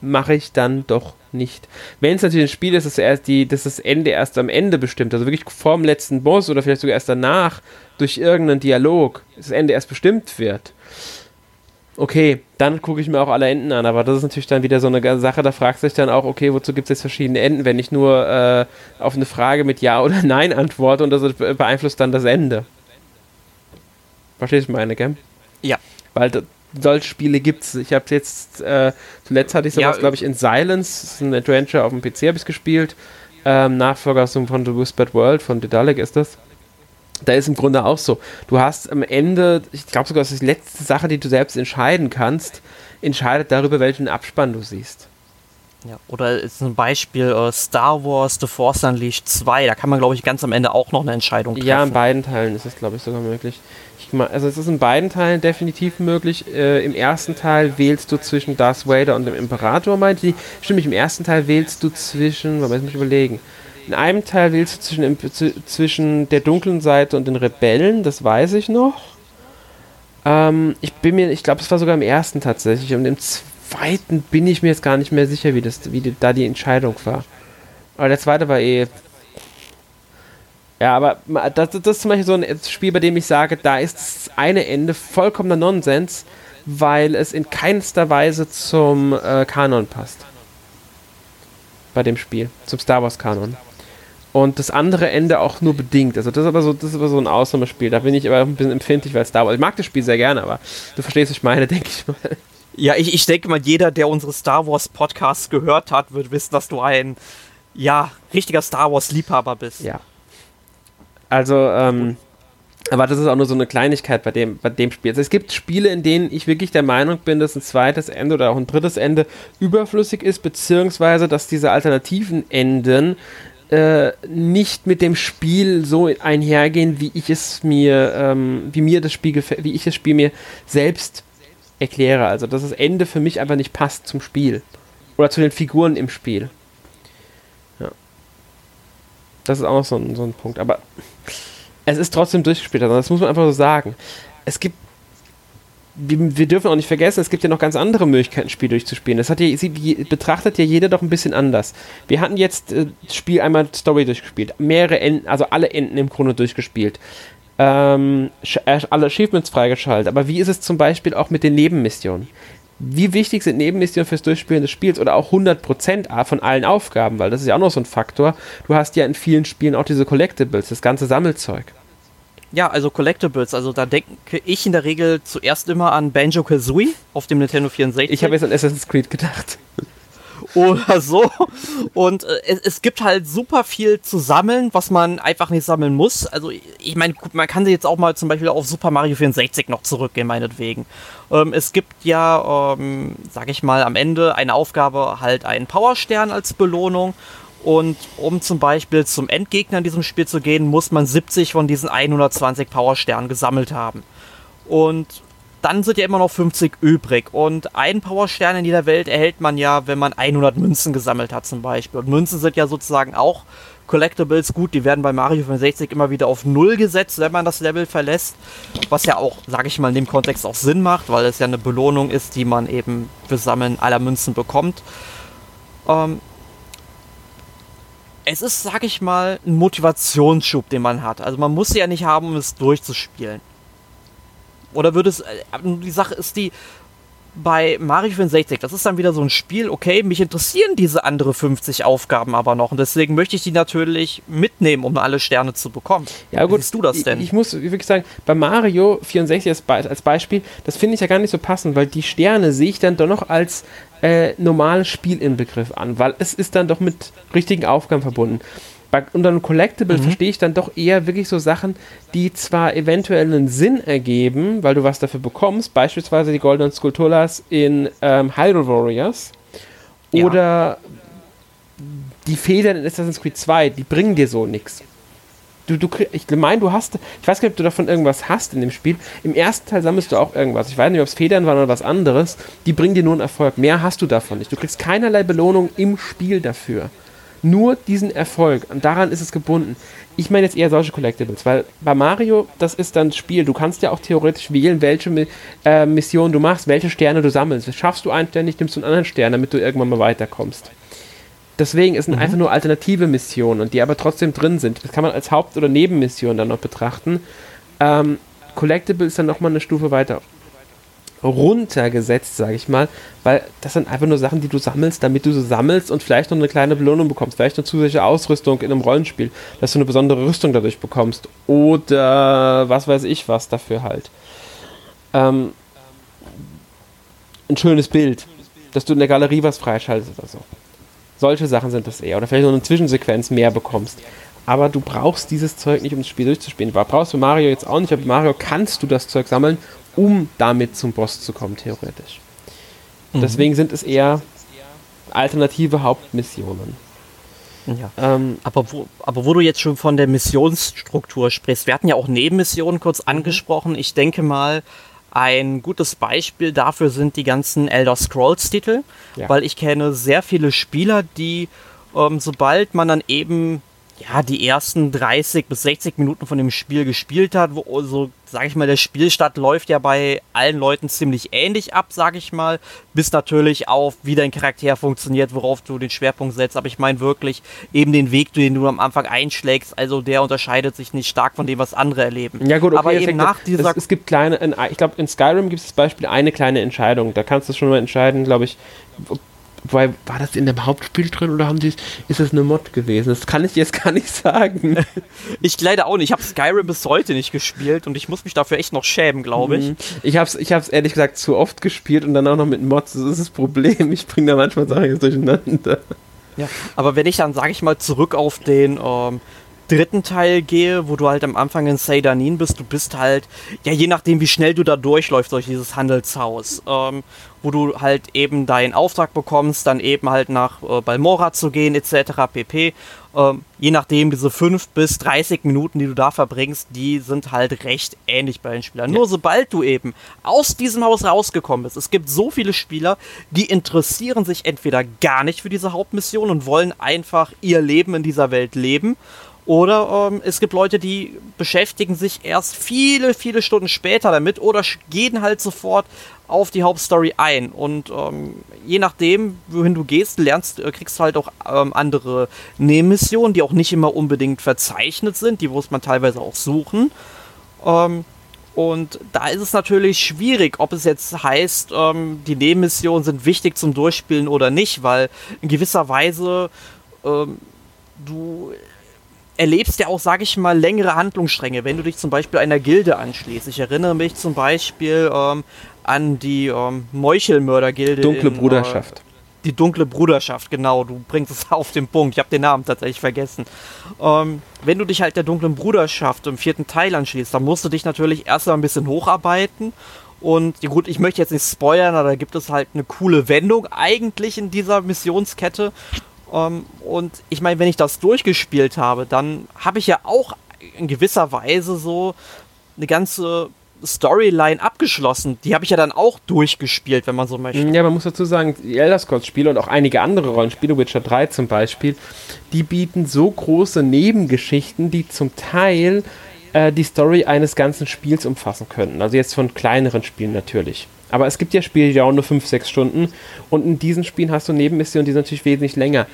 mache ich dann doch nicht. Wenn es natürlich ein Spiel ist, das, erst die, dass das Ende erst am Ende bestimmt, also wirklich vorm letzten Boss oder vielleicht sogar erst danach durch irgendeinen Dialog das Ende erst bestimmt wird. Okay, dann gucke ich mir auch alle Enden an, aber das ist natürlich dann wieder so eine Sache, da fragst du dich dann auch, okay, wozu gibt es jetzt verschiedene Enden, wenn ich nur äh, auf eine Frage mit Ja [LAUGHS] oder Nein antworte und das beeinflusst dann das Ende. Verstehst du meine, gell? Ja. Weil solche Spiele gibt es. Ich habe jetzt, äh, zuletzt hatte ich sowas, ja, glaube ich, in Silence, ein Adventure auf dem PC habe ich gespielt. Ähm, Nachfolger von The Whispered World, von Dedalek ist das. Da ist im Grunde auch so. Du hast am Ende, ich glaube sogar, das ist die letzte Sache, die du selbst entscheiden kannst, entscheidet darüber, welchen Abspann du siehst. Ja, oder ist ein Beispiel uh, Star Wars The Force Unleashed 2, da kann man, glaube ich, ganz am Ende auch noch eine Entscheidung treffen. Ja, in beiden Teilen ist es, glaube ich, sogar möglich also es ist in beiden Teilen definitiv möglich. Äh, Im ersten Teil wählst du zwischen Darth Vader und dem Imperator, meinte ich. Stimmt, im ersten Teil wählst du zwischen, was muss ich überlegen. In einem Teil wählst du zwischen, zwischen der dunklen Seite und den Rebellen, das weiß ich noch. Ähm, ich bin mir, ich glaube, es war sogar im ersten tatsächlich. Und im zweiten bin ich mir jetzt gar nicht mehr sicher, wie, das, wie die, da die Entscheidung war. Aber der zweite war eh ja, aber das, das, ist zum Beispiel so ein Spiel, bei dem ich sage, da ist das eine Ende vollkommener Nonsens, weil es in keinster Weise zum äh, Kanon passt. Bei dem Spiel, zum Star Wars Kanon. Und das andere Ende auch nur bedingt. Also das ist aber so, das ist aber so ein Ausnahmespiel. Da bin ich aber ein bisschen empfindlich, weil Star Wars. Ich mag das Spiel sehr gerne, aber du verstehst, was ich meine, [LAUGHS] denke ich mal. Ja, ich, ich denke mal, jeder, der unsere Star Wars Podcasts gehört hat, wird wissen, dass du ein ja, richtiger Star Wars Liebhaber bist. Ja, also, ähm, aber das ist auch nur so eine Kleinigkeit bei dem, bei dem Spiel. Also es gibt Spiele, in denen ich wirklich der Meinung bin, dass ein zweites Ende oder auch ein drittes Ende überflüssig ist, beziehungsweise dass diese alternativen Enden äh, nicht mit dem Spiel so einhergehen, wie ich es mir, ähm, wie mir das Spiel wie ich das Spiel mir selbst erkläre. Also dass das Ende für mich einfach nicht passt zum Spiel. Oder zu den Figuren im Spiel. Das ist auch so ein, so ein Punkt. Aber es ist trotzdem durchgespielt. Also das muss man einfach so sagen. Es gibt. Wir, dürfen auch nicht vergessen, es gibt ja noch ganz andere Möglichkeiten, ein Spiel durchzuspielen. Das hat ja, sie, betrachtet ja jeder doch ein bisschen anders. Wir hatten jetzt äh, das Spiel einmal Story durchgespielt, mehrere Enden, also alle Enden im Grunde durchgespielt. Ähm, äh, alle Achievements freigeschaltet. Aber wie ist es zum Beispiel auch mit den Nebenmissionen? Wie wichtig sind Nebenmissionen fürs Durchspielen des Spiels oder auch 100% von allen Aufgaben, weil das ist ja auch noch so ein Faktor. Du hast ja in vielen Spielen auch diese Collectibles, das ganze Sammelzeug. Ja, also Collectibles, also da denke ich in der Regel zuerst immer an Banjo Kazooie auf dem Nintendo 64. Ich habe jetzt an Assassin's Creed gedacht oder so. Und äh, es, gibt halt super viel zu sammeln, was man einfach nicht sammeln muss. Also ich meine, man kann jetzt auch mal zum Beispiel auf Super Mario 64 noch zurückgehen, meinetwegen. Ähm, es gibt ja, ähm, sag ich mal, am Ende eine Aufgabe, halt einen Powerstern als Belohnung. Und um zum Beispiel zum Endgegner in diesem Spiel zu gehen, muss man 70 von diesen 120 Powersternen gesammelt haben. Und dann sind ja immer noch 50 übrig. Und einen Powerstern in jeder Welt erhält man ja, wenn man 100 Münzen gesammelt hat zum Beispiel. Und Münzen sind ja sozusagen auch Collectibles. Gut, die werden bei Mario 65 immer wieder auf Null gesetzt, wenn man das Level verlässt. Was ja auch, sage ich mal, in dem Kontext auch Sinn macht, weil es ja eine Belohnung ist, die man eben für Sammeln aller Münzen bekommt. Ähm, es ist, sag ich mal, ein Motivationsschub, den man hat. Also man muss sie ja nicht haben, um es durchzuspielen. Oder würde es. Äh, die Sache ist die. Bei Mario 64, das ist dann wieder so ein Spiel, okay, mich interessieren diese andere 50 Aufgaben aber noch und deswegen möchte ich die natürlich mitnehmen, um alle Sterne zu bekommen. Ja, gut. Wie siehst du das denn? Ich, ich muss wirklich sagen, bei Mario 64 als, Be als Beispiel, das finde ich ja gar nicht so passend, weil die Sterne sehe ich dann doch noch als äh, normales Spielinbegriff an, weil es ist dann doch mit richtigen Aufgaben verbunden bei, unter einem Collectible mhm. verstehe ich dann doch eher wirklich so Sachen, die zwar eventuell einen Sinn ergeben, weil du was dafür bekommst, beispielsweise die goldenen Skulpturas in ähm, Hyrule Warriors ja. oder die Federn in Assassin's Creed 2, die bringen dir so nichts. Du, du, ich meine, du hast, ich weiß gar nicht, ob du davon irgendwas hast in dem Spiel. Im ersten Teil sammelst du auch irgendwas. Ich weiß nicht, ob es Federn waren oder was anderes. Die bringen dir nur einen Erfolg. Mehr hast du davon nicht. Du kriegst keinerlei Belohnung im Spiel dafür. Nur diesen Erfolg. Und daran ist es gebunden. Ich meine jetzt eher solche Collectibles, weil bei Mario, das ist dann Spiel. Du kannst ja auch theoretisch wählen, welche äh, Mission du machst, welche Sterne du sammelst. Schaffst du einen Stern nicht, nimmst du einen anderen Stern, damit du irgendwann mal weiterkommst. Deswegen ist es mhm. einfach nur alternative Missionen und die aber trotzdem drin sind. Das kann man als Haupt- oder Nebenmission dann noch betrachten. Ähm, Collectible ist dann nochmal eine Stufe weiter runtergesetzt, sage ich mal, weil das sind einfach nur Sachen, die du sammelst, damit du sie sammelst und vielleicht noch eine kleine Belohnung bekommst, vielleicht eine zusätzliche Ausrüstung in einem Rollenspiel, dass du eine besondere Rüstung dadurch bekommst oder was weiß ich was dafür halt. Ähm, ein schönes Bild, dass du in der Galerie was freischaltest oder so. Solche Sachen sind das eher. Oder vielleicht noch eine Zwischensequenz mehr bekommst. Aber du brauchst dieses Zeug nicht, um das Spiel durchzuspielen. Du brauchst du Mario jetzt auch nicht, aber Mario kannst du das Zeug sammeln um damit zum Boss zu kommen, theoretisch. Mhm. Deswegen sind es eher alternative Hauptmissionen. Ja. Ähm, aber, wo, aber wo du jetzt schon von der Missionsstruktur sprichst, wir hatten ja auch Nebenmissionen kurz mhm. angesprochen. Ich denke mal, ein gutes Beispiel dafür sind die ganzen Elder Scrolls-Titel, ja. weil ich kenne sehr viele Spieler, die, ähm, sobald man dann eben ja, die ersten 30 bis 60 Minuten von dem Spiel gespielt hat, wo so, sag ich mal, der Spielstart läuft ja bei allen Leuten ziemlich ähnlich ab, sag ich mal, bis natürlich auf, wie dein Charakter funktioniert, worauf du den Schwerpunkt setzt, aber ich meine wirklich eben den Weg, den du am Anfang einschlägst, also der unterscheidet sich nicht stark von dem, was andere erleben. Ja gut, okay, aber eben nach dieser... Es, es gibt kleine, in, ich glaube in Skyrim gibt es zum Beispiel eine kleine Entscheidung, da kannst du schon mal entscheiden, glaube ich, Wobei, war das in dem Hauptspiel drin oder haben die, ist das eine Mod gewesen? Das kann ich jetzt gar nicht sagen. [LAUGHS] ich leider auch nicht. Ich habe Skyrim bis heute nicht gespielt und ich muss mich dafür echt noch schämen, glaube ich. Mhm. Ich habe es ich hab's ehrlich gesagt zu oft gespielt und dann auch noch mit Mods. Das ist das Problem. Ich bringe da manchmal Sachen jetzt durcheinander. Ja, aber wenn ich dann, sage ich mal, zurück auf den ähm, dritten Teil gehe, wo du halt am Anfang in Seydanin bist, du bist halt, ja, je nachdem, wie schnell du da durchläufst durch dieses Handelshaus, ähm, wo du halt eben deinen Auftrag bekommst, dann eben halt nach äh, Balmora zu gehen, etc. pp. Ähm, je nachdem, diese 5 bis 30 Minuten, die du da verbringst, die sind halt recht ähnlich bei den Spielern. Ja. Nur sobald du eben aus diesem Haus rausgekommen bist, es gibt so viele Spieler, die interessieren sich entweder gar nicht für diese Hauptmission und wollen einfach ihr Leben in dieser Welt leben oder ähm, es gibt Leute, die beschäftigen sich erst viele, viele Stunden später damit oder gehen halt sofort auf die Hauptstory ein. Und ähm, je nachdem, wohin du gehst, lernst, äh, kriegst du halt auch ähm, andere Nebenmissionen, die auch nicht immer unbedingt verzeichnet sind, die muss man teilweise auch suchen. Ähm, und da ist es natürlich schwierig, ob es jetzt heißt, ähm, die Nebenmissionen sind wichtig zum Durchspielen oder nicht, weil in gewisser Weise ähm, du erlebst ja auch, sage ich mal, längere Handlungsstränge, wenn du dich zum Beispiel einer Gilde anschließt. Ich erinnere mich zum Beispiel ähm, an die ähm, Meuchelmörder-Gilde. Dunkle in, Bruderschaft. Äh, die dunkle Bruderschaft, genau, du bringst es [LAUGHS] auf den Punkt. Ich habe den Namen tatsächlich vergessen. Ähm, wenn du dich halt der dunklen Bruderschaft im vierten Teil anschließt, dann musst du dich natürlich erstmal ein bisschen hocharbeiten. Und gut, ich möchte jetzt nicht spoilern, aber da gibt es halt eine coole Wendung eigentlich in dieser Missionskette. Um, ähm, und ich meine, wenn ich das durchgespielt habe, dann habe ich ja auch in gewisser Weise so eine ganze Storyline abgeschlossen. Die habe ich ja dann auch durchgespielt, wenn man so möchte. Ja, man muss dazu sagen, die Elder Scrolls-Spiele und auch einige andere Rollenspiele, Witcher 3 zum Beispiel, die bieten so große Nebengeschichten, die zum Teil äh, die Story eines ganzen Spiels umfassen könnten. Also jetzt von kleineren Spielen natürlich. Aber es gibt ja Spiele, die auch nur 5, 6 Stunden. Und in diesen Spielen hast du Nebenmissionen, die sind natürlich wesentlich länger.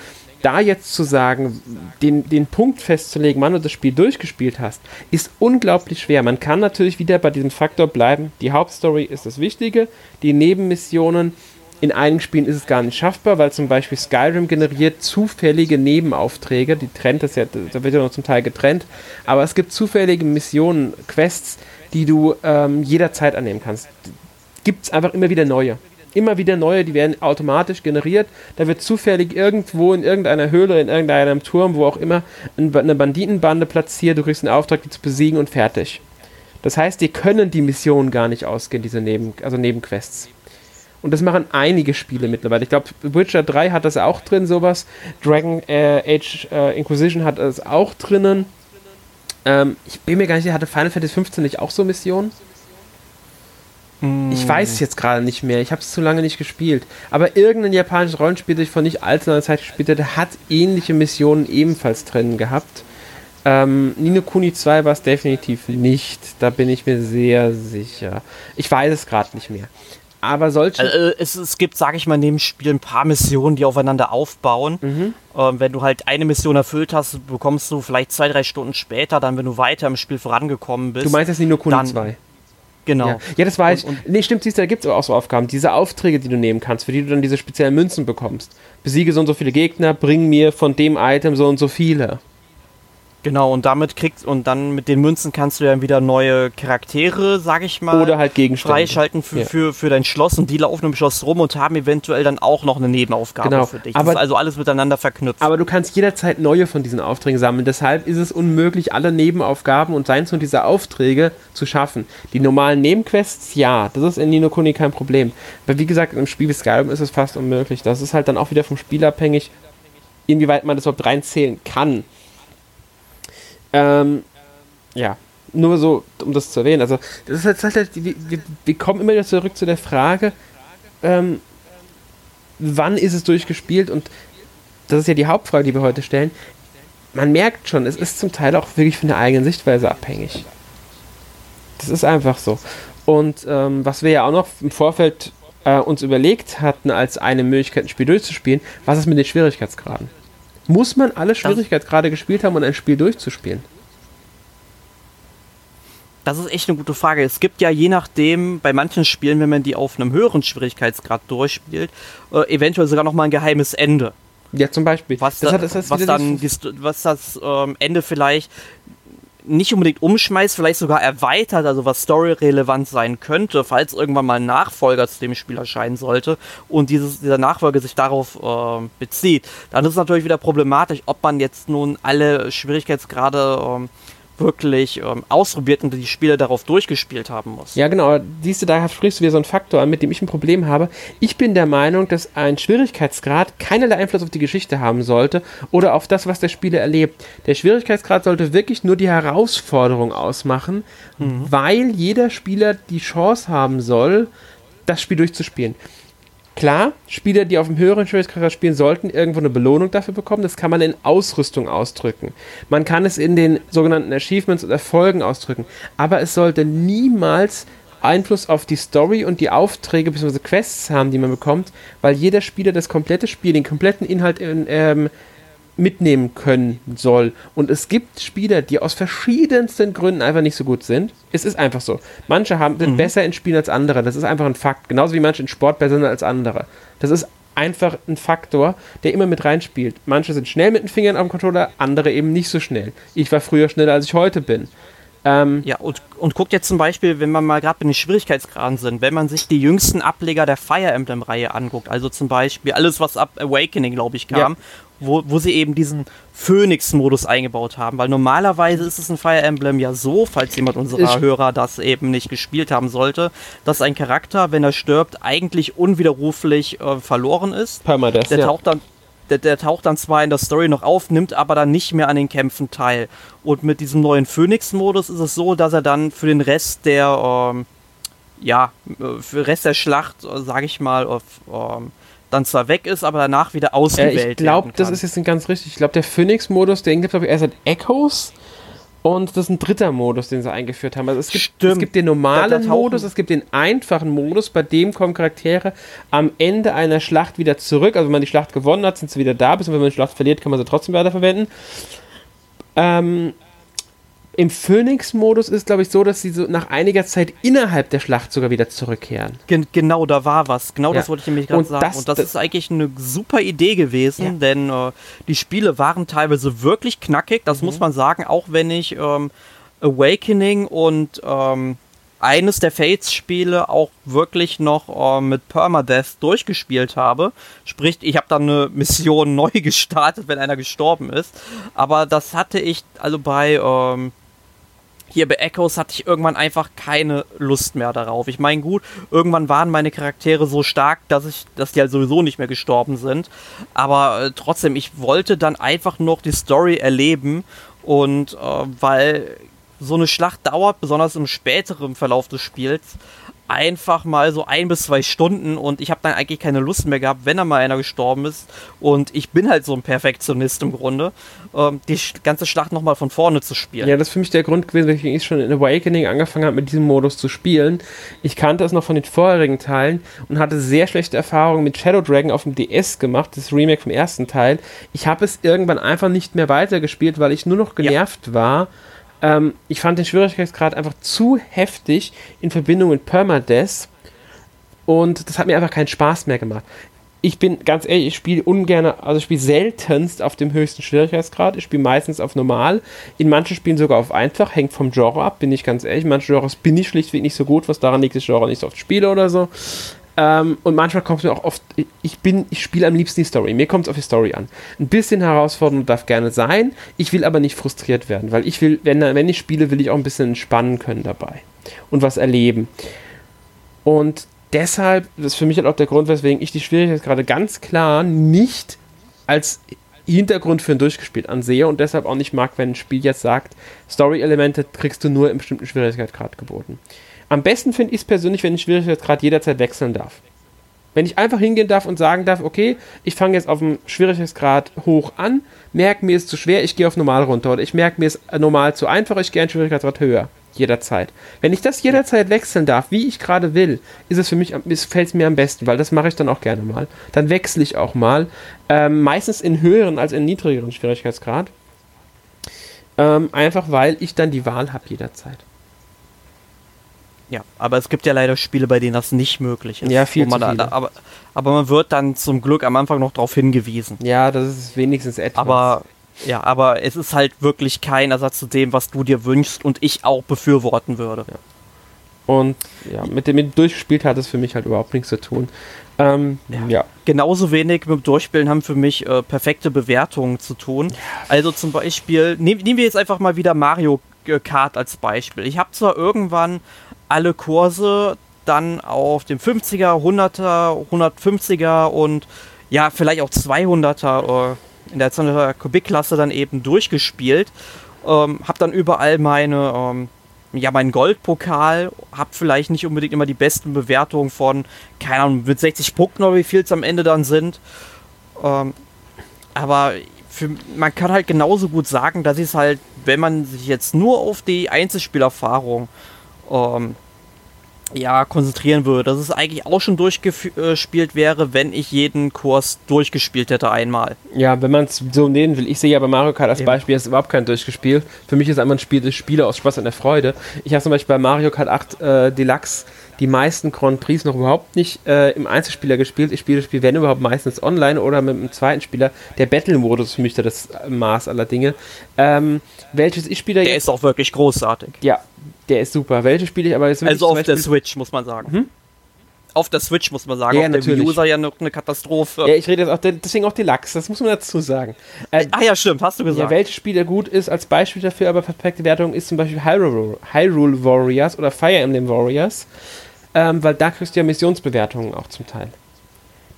Da jetzt zu sagen, den, den Punkt festzulegen, wann du das Spiel durchgespielt hast, ist unglaublich schwer. Man kann natürlich wieder bei diesem Faktor bleiben, die Hauptstory ist das Wichtige, die Nebenmissionen, in einigen Spielen ist es gar nicht schaffbar, weil zum Beispiel Skyrim generiert zufällige Nebenaufträge, die trennt das ja, da wird ja noch zum Teil getrennt, aber es gibt zufällige Missionen, Quests, die du ähm, jederzeit annehmen kannst gibt es einfach immer wieder neue. Immer wieder neue, die werden automatisch generiert. Da wird zufällig irgendwo in irgendeiner Höhle, in irgendeinem Turm, wo auch immer, eine Banditenbande platziert. Du kriegst einen Auftrag, die zu besiegen und fertig. Das heißt, die können die Missionen gar nicht ausgehen, diese Neben, also Nebenquests. Und das machen einige Spiele mittlerweile. Ich glaube, Witcher 3 hat das auch drin, sowas. Dragon äh, Age äh, Inquisition hat das auch drinnen. Ähm, ich bin mir gar nicht sicher, hatte Final Fantasy 15 nicht auch so Missionen? Ich weiß es jetzt gerade nicht mehr. Ich habe es zu lange nicht gespielt. Aber irgendein japanisches Rollenspiel, das ich vor nicht allzu langer Zeit gespielt hatte, hat ähnliche Missionen ebenfalls drin gehabt. Ähm, Nino Kuni 2 war es definitiv nicht. Da bin ich mir sehr sicher. Ich weiß es gerade nicht mehr. Aber solche. Also, es, es, gibt, sage ich mal, neben Spiel ein paar Missionen, die aufeinander aufbauen. Mhm. Ähm, wenn du halt eine Mission erfüllt hast, bekommst du vielleicht zwei, drei Stunden später, dann, wenn du weiter im Spiel vorangekommen bist. Du meinst jetzt Nino Kuni 2? Genau. Ja, ja das weiß ich. Nee, stimmt, siehst du, da gibt es auch so Aufgaben. Diese Aufträge, die du nehmen kannst, für die du dann diese speziellen Münzen bekommst. Besiege so und so viele Gegner, bring mir von dem Item so und so viele. Genau, und damit kriegst und dann mit den Münzen kannst du dann wieder neue Charaktere, sag ich mal, oder halt Gegenstände freischalten für, ja. für, für dein Schloss und die laufen im Schloss rum und haben eventuell dann auch noch eine Nebenaufgabe genau. für dich. Das aber, ist also alles miteinander verknüpft. Aber du kannst jederzeit neue von diesen Aufträgen sammeln. Deshalb ist es unmöglich, alle Nebenaufgaben und seins und diese Aufträge zu schaffen. Die normalen Nebenquests, ja, das ist in Nino Kuni kein Problem. Aber wie gesagt, im Spiel wie Skyrim ist es fast unmöglich. Das ist halt dann auch wieder vom Spiel abhängig, inwieweit man das überhaupt reinzählen kann. Ähm, ja, nur so, um das zu erwähnen. Also, das ist halt, halt wir, wir, kommen immer wieder zurück zu der Frage, ähm, wann ist es durchgespielt? Und das ist ja die Hauptfrage, die wir heute stellen. Man merkt schon, es ist zum Teil auch wirklich von der eigenen Sichtweise abhängig. Das ist einfach so. Und ähm, was wir ja auch noch im Vorfeld äh, uns überlegt hatten, als eine Möglichkeit, ein Spiel durchzuspielen, was ist mit den Schwierigkeitsgraden? Muss man alle Schwierigkeitsgrade gespielt haben, um ein Spiel durchzuspielen? Das ist echt eine gute Frage. Es gibt ja je nachdem, bei manchen Spielen, wenn man die auf einem höheren Schwierigkeitsgrad durchspielt, äh, eventuell sogar nochmal ein geheimes Ende. Ja, zum Beispiel. Was, das da, hat, das was dann, was das ähm, Ende vielleicht nicht unbedingt umschmeißt, vielleicht sogar erweitert, also was storyrelevant sein könnte, falls irgendwann mal ein Nachfolger zu dem Spiel erscheinen sollte und dieses, dieser Nachfolger sich darauf äh, bezieht, dann ist es natürlich wieder problematisch, ob man jetzt nun alle Schwierigkeitsgrade äh, wirklich ähm, ausprobiert und die Spiele darauf durchgespielt haben muss. Ja, genau. Siehst du, da sprichst du wieder so einen Faktor an, mit dem ich ein Problem habe. Ich bin der Meinung, dass ein Schwierigkeitsgrad keinerlei Einfluss auf die Geschichte haben sollte oder auf das, was der Spieler erlebt. Der Schwierigkeitsgrad sollte wirklich nur die Herausforderung ausmachen, mhm. weil jeder Spieler die Chance haben soll, das Spiel durchzuspielen. Klar, Spieler, die auf dem höheren Schwierigkeitsgrad spielen, sollten irgendwo eine Belohnung dafür bekommen. Das kann man in Ausrüstung ausdrücken. Man kann es in den sogenannten Achievements und Erfolgen ausdrücken. Aber es sollte niemals Einfluss auf die Story und die Aufträge bzw. Quests haben, die man bekommt, weil jeder Spieler das komplette Spiel, den kompletten Inhalt in, ähm, mitnehmen können soll. Und es gibt Spieler, die aus verschiedensten Gründen einfach nicht so gut sind. Es ist einfach so. Manche haben, sind mhm. besser in Spielen als andere. Das ist einfach ein Fakt. Genauso wie manche in Sport besser sind als andere. Das ist einfach ein Faktor, der immer mit reinspielt. Manche sind schnell mit den Fingern am Controller, andere eben nicht so schnell. Ich war früher schneller, als ich heute bin. Ähm, ja, und, und guckt jetzt zum Beispiel, wenn man mal gerade bei den Schwierigkeitsgraden sind, wenn man sich die jüngsten Ableger der Fire Emblem-Reihe anguckt, also zum Beispiel alles, was ab Awakening, glaube ich, kam, ja wo, wo sie eben diesen Phoenix-Modus eingebaut haben. Weil normalerweise ist es in Fire Emblem ja so, falls jemand unserer ich Hörer das eben nicht gespielt haben sollte, dass ein Charakter, wenn er stirbt, eigentlich unwiderruflich äh, verloren ist. Permadeath, der taucht dann der, der, taucht dann zwar in der Story noch auf, nimmt aber dann nicht mehr an den Kämpfen teil. Und mit diesem neuen Phoenix-Modus ist es so, dass er dann für den Rest der, ähm, ja, äh, für den Rest der Schlacht, äh, sage ich mal, auf, ähm, dann zwar weg ist, aber danach wieder ausgewählt äh, Ich glaube, das ist jetzt ganz richtig. Ich glaube, der Phoenix-Modus, den gibt es, glaube ich, erst seit Echoes. Und das ist ein dritter Modus, den sie eingeführt haben. Also es gibt, es gibt den normalen Modus, es gibt den einfachen Modus, bei dem kommen Charaktere am Ende einer Schlacht wieder zurück. Also wenn man die Schlacht gewonnen hat, sind sie wieder da, bis wenn man die Schlacht verliert, kann man sie trotzdem weiterverwenden. Ähm, im Phoenix-Modus ist, glaube ich, so, dass sie so nach einiger Zeit innerhalb der Schlacht sogar wieder zurückkehren. Gen genau, da war was. Genau ja. das wollte ich nämlich gerade sagen. Das, und das, das, ist eigentlich eine super Idee gewesen, ja. denn äh, die Spiele waren teilweise wirklich knackig, das mhm. muss man sagen, auch wenn ich ähm, Awakening und ähm, eines der Fates-Spiele auch wirklich noch äh, mit Permadeath durchgespielt habe. Sprich, ich habe dann eine [LAUGHS] Mission neu gestartet, wenn einer gestorben ist. Aber das hatte ich, also bei ähm, hier bei Echoes hatte ich irgendwann einfach keine Lust mehr darauf. Ich meine, gut, irgendwann waren meine Charaktere so stark, dass ich, dass die halt sowieso nicht mehr gestorben sind. Aber äh, trotzdem, ich wollte dann einfach noch die Story erleben und äh, weil so eine Schlacht dauert, besonders im späteren Verlauf des Spiels, einfach mal so ein bis zwei Stunden und ich habe dann eigentlich keine Lust mehr gehabt, wenn da mal einer gestorben ist. Und ich bin halt so ein Perfektionist im Grunde, ähm, die ganze Schlacht nochmal von vorne zu spielen. Ja, das ist für mich der Grund gewesen, weswegen ich schon in Awakening angefangen habe, mit diesem Modus zu spielen. Ich kannte es noch von den vorherigen Teilen und hatte sehr schlechte Erfahrungen mit Shadow Dragon auf dem DS gemacht, das Remake vom ersten Teil. Ich habe es irgendwann einfach nicht mehr weitergespielt, weil ich nur noch genervt ja. war ähm, ich fand den Schwierigkeitsgrad einfach zu heftig in Verbindung mit Permadeath und das hat mir einfach keinen Spaß mehr gemacht. Ich bin ganz ehrlich, ich spiele ungern, also ich spiele seltenst auf dem höchsten Schwierigkeitsgrad. Ich spiele meistens auf normal. In manchen Spielen sogar auf einfach. Hängt vom Genre ab, bin ich ganz ehrlich. Manche Genres bin ich schlichtweg nicht so gut, was daran liegt, dass ich Genre nicht so oft spiele oder so. Ähm, und manchmal kommt es mir auch oft, ich bin, ich spiele am liebsten die Story. Mir kommt es auf die Story an. Ein bisschen herausfordernd darf gerne sein. Ich will aber nicht frustriert werden, weil ich will, wenn, wenn ich spiele, will ich auch ein bisschen entspannen können dabei und was erleben. Und deshalb, das ist für mich halt auch der Grund, weswegen ich die Schwierigkeit gerade ganz klar nicht als Hintergrund für ein durchgespielt ansehe und deshalb auch nicht mag, wenn ein Spiel jetzt sagt, Story-Elemente kriegst du nur im bestimmten Schwierigkeitsgrad geboten. Am besten finde ich es persönlich, wenn ich Schwierigkeitsgrad jederzeit wechseln darf. Wenn ich einfach hingehen darf und sagen darf, okay, ich fange jetzt auf dem Schwierigkeitsgrad hoch an, merke mir ist zu schwer, ich gehe auf normal runter oder ich merke mir ist normal zu einfach, ich gehe einen Schwierigkeitsgrad höher. Jederzeit. Wenn ich das jederzeit wechseln darf, wie ich gerade will, ist es für mich, fällt es mir am besten, weil das mache ich dann auch gerne mal. Dann wechsle ich auch mal. Ähm, meistens in höheren als in niedrigeren Schwierigkeitsgrad. Ähm, einfach weil ich dann die Wahl habe jederzeit. Ja, aber es gibt ja leider Spiele, bei denen das nicht möglich ist. Ja, viel zu viele. Da, aber, aber man wird dann zum Glück am Anfang noch darauf hingewiesen. Ja, das ist wenigstens etwas. Aber ja, aber es ist halt wirklich kein Ersatz zu dem, was du dir wünschst und ich auch befürworten würde. Ja. Und ja, mit dem mit durchgespielt hat es für mich halt überhaupt nichts zu tun. Ähm, ja. ja. Genauso wenig mit dem Durchspielen haben für mich äh, perfekte Bewertungen zu tun. Also zum Beispiel, nehm, nehmen wir jetzt einfach mal wieder Mario Kart als Beispiel. Ich habe zwar irgendwann alle Kurse dann auf dem 50er, 100er, 150er und ja, vielleicht auch 200er äh, in der 200er Kubikklasse dann eben durchgespielt. Ähm, hab dann überall meine, ähm, ja, meinen Goldpokal, hab vielleicht nicht unbedingt immer die besten Bewertungen von, keine Ahnung, mit 60 Punkten oder wie viel es am Ende dann sind. Ähm, aber für, man kann halt genauso gut sagen, dass es halt, wenn man sich jetzt nur auf die Einzelspielerfahrung ähm, ja, konzentrieren würde, dass es eigentlich auch schon durchgespielt wäre, wenn ich jeden Kurs durchgespielt hätte einmal. Ja, wenn man es so nehmen will. Ich sehe ja bei Mario Kart als Eben. Beispiel, ist überhaupt kein durchgespielt. Für mich ist einmal ein Spiel des Spieler aus Spaß und der Freude. Ich habe zum Beispiel bei Mario Kart 8 äh, Deluxe die meisten Grand Prix noch überhaupt nicht äh, im Einzelspieler gespielt. Ich spiele das Spiel, wenn überhaupt, meistens online oder mit einem zweiten Spieler. Der Battle-Modus ist für mich da das Maß aller Dinge. Ähm, welches ich spiele Der ist auch wirklich großartig. Ja, der ist super. Welche spiele ich aber jetzt Also auf der Switch, muss man sagen. Hm? Auf der Switch muss man sagen, ja, auf natürlich. der User ja noch eine Katastrophe. Ja, ich rede jetzt auch, deswegen auch Deluxe, das muss man dazu sagen. Äh, ah ja, stimmt, hast du gesagt. Ja, welches Spiel gut ist, als Beispiel dafür, aber perfekte Wertung ist zum Beispiel Hyrule, Hyrule Warriors oder Fire Emblem Warriors ähm, weil da kriegst du ja Missionsbewertungen auch zum Teil.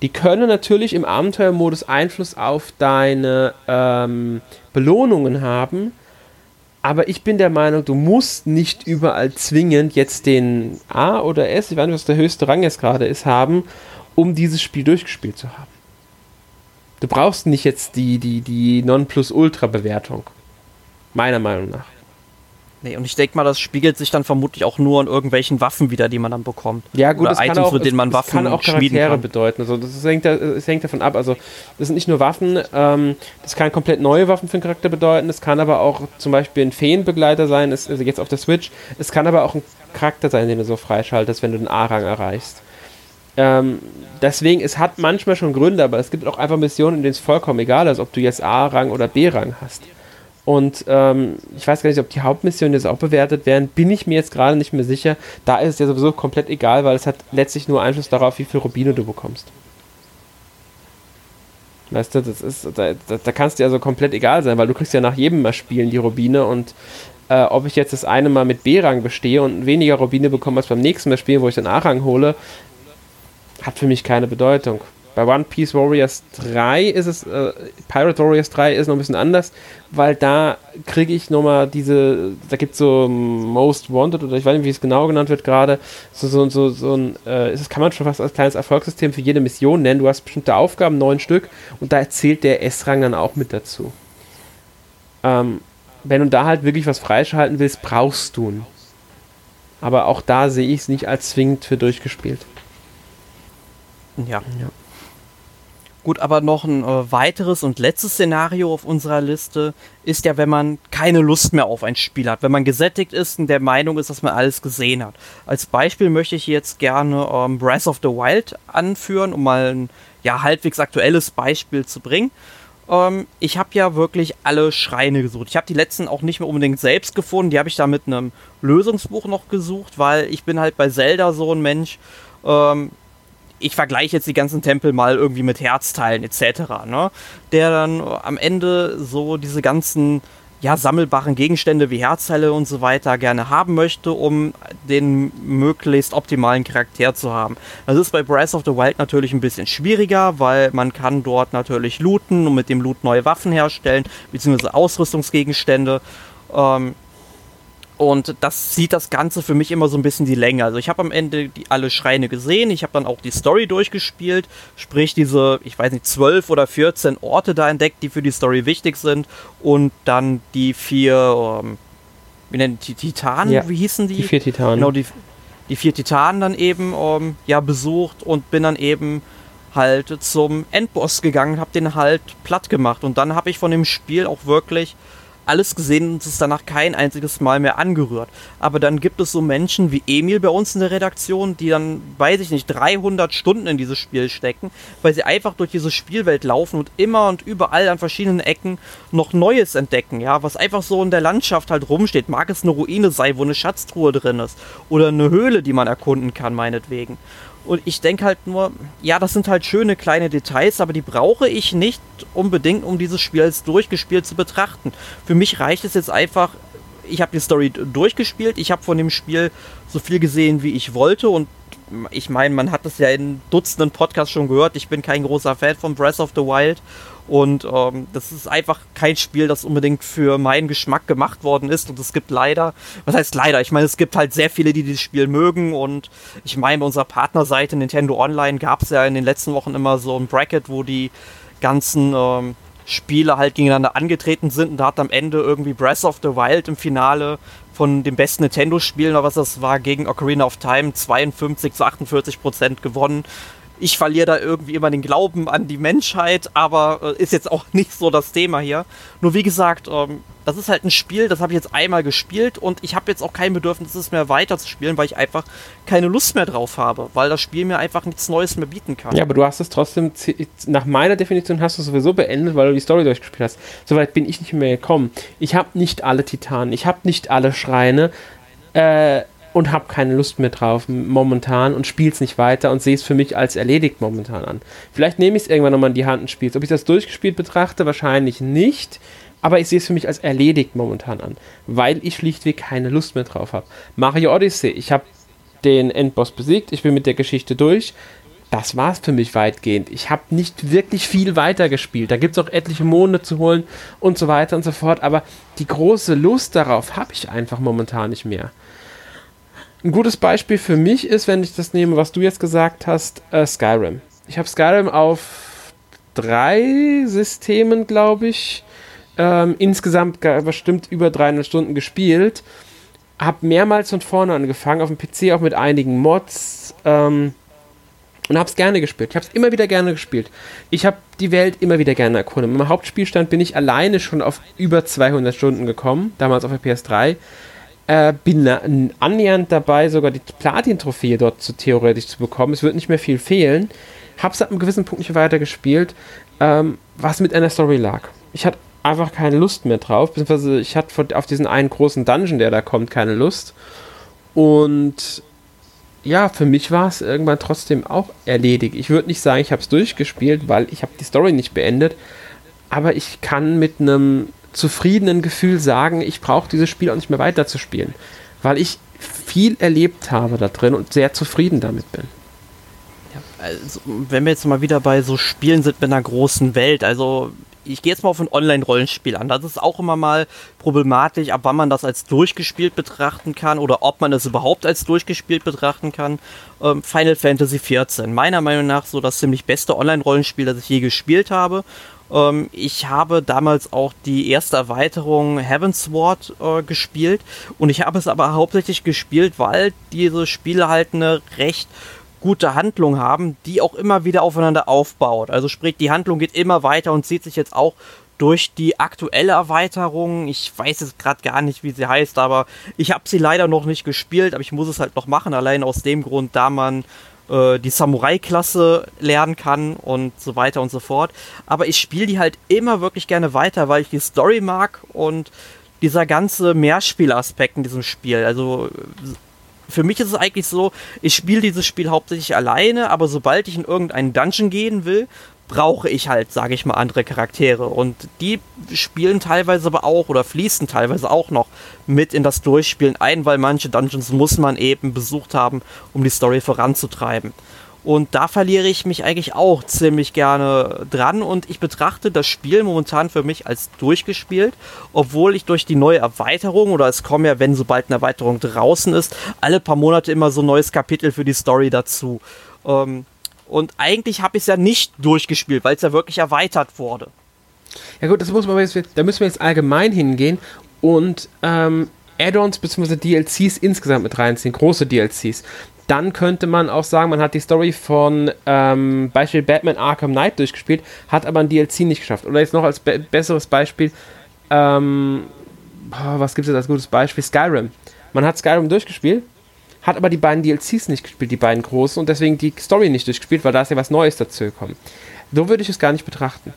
Die können natürlich im Abenteuermodus Einfluss auf deine ähm, Belohnungen haben, aber ich bin der Meinung, du musst nicht überall zwingend jetzt den A oder S, ich weiß nicht, was der höchste Rang jetzt gerade ist, haben, um dieses Spiel durchgespielt zu haben. Du brauchst nicht jetzt die, die, die Non-Plus-Ultra-Bewertung. Meiner Meinung nach. Nee, und ich denke mal, das spiegelt sich dann vermutlich auch nur an irgendwelchen Waffen wieder, die man dann bekommt. Ja, gut, Oder Items, auch, mit denen man Waffen kann auch Charaktere kann. bedeuten. Also das hängt, das hängt davon ab. Also das sind nicht nur Waffen, ähm, das kann komplett neue Waffen für einen Charakter bedeuten. Es kann aber auch zum Beispiel ein Feenbegleiter sein, ist, also jetzt auf der Switch. Es kann aber auch ein Charakter sein, den du so freischaltest, wenn du den A-Rang erreichst. Ähm, deswegen, es hat manchmal schon Gründe, aber es gibt auch einfach Missionen, in denen es vollkommen egal ist, ob du jetzt A-Rang oder B-Rang hast. Und ähm, ich weiß gar nicht, ob die Hauptmissionen jetzt auch bewertet werden. Bin ich mir jetzt gerade nicht mehr sicher. Da ist es ja sowieso komplett egal, weil es hat letztlich nur Einfluss darauf, wie viel Rubine du bekommst. Weißt du, das ist, da, da, da kannst dir also komplett egal sein, weil du kriegst ja nach jedem Mal spielen die Rubine und äh, ob ich jetzt das eine Mal mit B-Rang bestehe und weniger Rubine bekomme als beim nächsten Mal spielen, wo ich den A-Rang hole, hat für mich keine Bedeutung. Bei One Piece Warriors 3 ist es, äh, Pirate Warriors 3 ist noch ein bisschen anders, weil da kriege ich nochmal diese, da gibt es so Most Wanted oder ich weiß nicht, wie es genau genannt wird gerade, so, so, so, so ein, äh, das kann man schon fast als kleines Erfolgssystem für jede Mission nennen. Du hast bestimmte Aufgaben, neun Stück, und da erzählt der S-Rang dann auch mit dazu. Ähm, wenn du da halt wirklich was freischalten willst, brauchst du ihn. Aber auch da sehe ich es nicht als zwingend für durchgespielt. Ja. ja. Gut, aber noch ein äh, weiteres und letztes Szenario auf unserer Liste ist ja, wenn man keine Lust mehr auf ein Spiel hat, wenn man gesättigt ist und der Meinung ist, dass man alles gesehen hat. Als Beispiel möchte ich jetzt gerne ähm, Breath of the Wild anführen, um mal ein ja, halbwegs aktuelles Beispiel zu bringen. Ähm, ich habe ja wirklich alle Schreine gesucht. Ich habe die letzten auch nicht mehr unbedingt selbst gefunden, die habe ich da mit einem Lösungsbuch noch gesucht, weil ich bin halt bei Zelda so ein Mensch. Ähm, ich vergleiche jetzt die ganzen Tempel mal irgendwie mit Herzteilen etc., ne? der dann am Ende so diese ganzen ja, sammelbaren Gegenstände wie Herzteile und so weiter gerne haben möchte, um den möglichst optimalen Charakter zu haben. Das ist bei Breath of the Wild natürlich ein bisschen schwieriger, weil man kann dort natürlich looten und mit dem Loot neue Waffen herstellen, beziehungsweise Ausrüstungsgegenstände. Ähm, und das sieht das Ganze für mich immer so ein bisschen die Länge. Also ich habe am Ende die, alle Schreine gesehen, ich habe dann auch die Story durchgespielt, sprich diese, ich weiß nicht, 12 oder 14 Orte da entdeckt, die für die Story wichtig sind und dann die vier, ähm, wie nennen die Titanen, ja, wie hießen die? Die vier Titanen. Genau, die, die vier Titanen dann eben ähm, ja besucht und bin dann eben halt zum Endboss gegangen, habe den halt platt gemacht und dann habe ich von dem Spiel auch wirklich alles gesehen und es danach kein einziges Mal mehr angerührt. Aber dann gibt es so Menschen wie Emil bei uns in der Redaktion, die dann, weiß ich nicht, 300 Stunden in dieses Spiel stecken, weil sie einfach durch diese Spielwelt laufen und immer und überall an verschiedenen Ecken noch Neues entdecken, ja, was einfach so in der Landschaft halt rumsteht. Mag es eine Ruine sein, wo eine Schatztruhe drin ist oder eine Höhle, die man erkunden kann, meinetwegen. Und ich denke halt nur, ja, das sind halt schöne kleine Details, aber die brauche ich nicht unbedingt, um dieses Spiel als durchgespielt zu betrachten. Für mich reicht es jetzt einfach, ich habe die Story durchgespielt, ich habe von dem Spiel so viel gesehen, wie ich wollte und ich meine, man hat es ja in Dutzenden Podcasts schon gehört, ich bin kein großer Fan von Breath of the Wild und ähm, das ist einfach kein Spiel, das unbedingt für meinen Geschmack gemacht worden ist. Und es gibt leider, was heißt leider? Ich meine, es gibt halt sehr viele, die dieses Spiel mögen. Und ich meine, bei unserer Partnerseite Nintendo Online gab es ja in den letzten Wochen immer so ein Bracket, wo die ganzen ähm, Spiele halt gegeneinander angetreten sind. Und da hat am Ende irgendwie Breath of the Wild im Finale von den besten Nintendo-Spielen, oder was das war, gegen Ocarina of Time 52 zu 48 Prozent gewonnen ich verliere da irgendwie immer den Glauben an die Menschheit, aber äh, ist jetzt auch [LAUGHS] nicht so das Thema hier. Nur wie gesagt, ähm, das ist halt ein Spiel, das habe ich jetzt einmal gespielt und ich habe jetzt auch kein Bedürfnis, es mehr weiter zu spielen, weil ich einfach keine Lust mehr drauf habe, weil das Spiel mir einfach nichts Neues mehr bieten kann. Ja, aber du hast es trotzdem, nach meiner Definition hast du es sowieso beendet, weil du die Story durchgespielt hast. Soweit bin ich nicht mehr gekommen. Ich habe nicht alle Titanen, ich habe nicht alle Schreine. Äh, und habe keine Lust mehr drauf momentan und spiele es nicht weiter und sehe es für mich als erledigt momentan an. Vielleicht nehme ich es irgendwann nochmal in die Hand und spiele es. Ob ich das durchgespielt betrachte, wahrscheinlich nicht, aber ich sehe es für mich als erledigt momentan an, weil ich schlichtweg keine Lust mehr drauf habe. Mario Odyssey, ich habe den Endboss besiegt, ich bin mit der Geschichte durch. Das war es für mich weitgehend. Ich habe nicht wirklich viel weiter gespielt. Da gibt es auch etliche Monde zu holen und so weiter und so fort. Aber die große Lust darauf habe ich einfach momentan nicht mehr. Ein gutes Beispiel für mich ist, wenn ich das nehme, was du jetzt gesagt hast, äh, Skyrim. Ich habe Skyrim auf drei Systemen, glaube ich, ähm, insgesamt bestimmt über 300 Stunden gespielt. Habe mehrmals von vorne angefangen, auf dem PC auch mit einigen Mods. Ähm, und habe es gerne gespielt. Ich habe es immer wieder gerne gespielt. Ich habe die Welt immer wieder gerne erkundet. Im Hauptspielstand bin ich alleine schon auf über 200 Stunden gekommen, damals auf der PS3. Äh, bin annähernd dabei, sogar die Platin-Trophäe dort zu theoretisch zu bekommen. Es wird nicht mehr viel fehlen. Hab's ab einem gewissen Punkt nicht weiter gespielt, ähm, was mit einer Story lag. Ich hatte einfach keine Lust mehr drauf, beziehungsweise ich hatte auf diesen einen großen Dungeon, der da kommt, keine Lust. Und ja, für mich war es irgendwann trotzdem auch erledigt. Ich würde nicht sagen, ich habe es durchgespielt, weil ich habe die Story nicht beendet, aber ich kann mit einem zufriedenen Gefühl sagen, ich brauche dieses Spiel auch nicht mehr weiterzuspielen, weil ich viel erlebt habe da drin und sehr zufrieden damit bin. Ja, also, wenn wir jetzt mal wieder bei so Spielen sind mit einer großen Welt, also ich gehe jetzt mal auf ein Online-Rollenspiel an. Das ist auch immer mal problematisch, ab wann man das als durchgespielt betrachten kann oder ob man es überhaupt als durchgespielt betrachten kann. Ähm, Final Fantasy XIV. Meiner Meinung nach so das ziemlich beste Online-Rollenspiel, das ich je gespielt habe. Ähm, ich habe damals auch die erste Erweiterung Heavensward äh, gespielt und ich habe es aber hauptsächlich gespielt, weil diese Spiele halt eine recht gute Handlung haben, die auch immer wieder aufeinander aufbaut. Also sprich, die Handlung geht immer weiter und zieht sich jetzt auch durch die aktuelle Erweiterung. Ich weiß jetzt gerade gar nicht, wie sie heißt, aber ich habe sie leider noch nicht gespielt, aber ich muss es halt noch machen, allein aus dem Grund, da man äh, die Samurai-Klasse lernen kann und so weiter und so fort. Aber ich spiele die halt immer wirklich gerne weiter, weil ich die Story mag und dieser ganze Mehrspielaspekt in diesem Spiel. Also für mich ist es eigentlich so, ich spiele dieses Spiel hauptsächlich alleine, aber sobald ich in irgendeinen Dungeon gehen will, brauche ich halt, sage ich mal, andere Charaktere. Und die spielen teilweise aber auch oder fließen teilweise auch noch mit in das Durchspielen ein, weil manche Dungeons muss man eben besucht haben, um die Story voranzutreiben. Und da verliere ich mich eigentlich auch ziemlich gerne dran und ich betrachte das Spiel momentan für mich als durchgespielt, obwohl ich durch die neue Erweiterung oder es kommen ja, wenn sobald eine Erweiterung draußen ist, alle paar Monate immer so ein neues Kapitel für die Story dazu. Ähm, und eigentlich habe ich es ja nicht durchgespielt, weil es ja wirklich erweitert wurde. Ja gut, das muss man jetzt, da müssen wir jetzt allgemein hingehen und ähm, Add-ons bzw. DLCs insgesamt mit reinziehen, große DLCs dann könnte man auch sagen, man hat die Story von ähm, Beispiel Batman Arkham Knight durchgespielt, hat aber ein DLC nicht geschafft. Oder jetzt noch als be besseres Beispiel, ähm, oh, was gibt es als gutes Beispiel? Skyrim. Man hat Skyrim durchgespielt, hat aber die beiden DLCs nicht gespielt, die beiden großen, und deswegen die Story nicht durchgespielt, weil da ist ja was Neues dazu gekommen. So würde ich es gar nicht betrachten.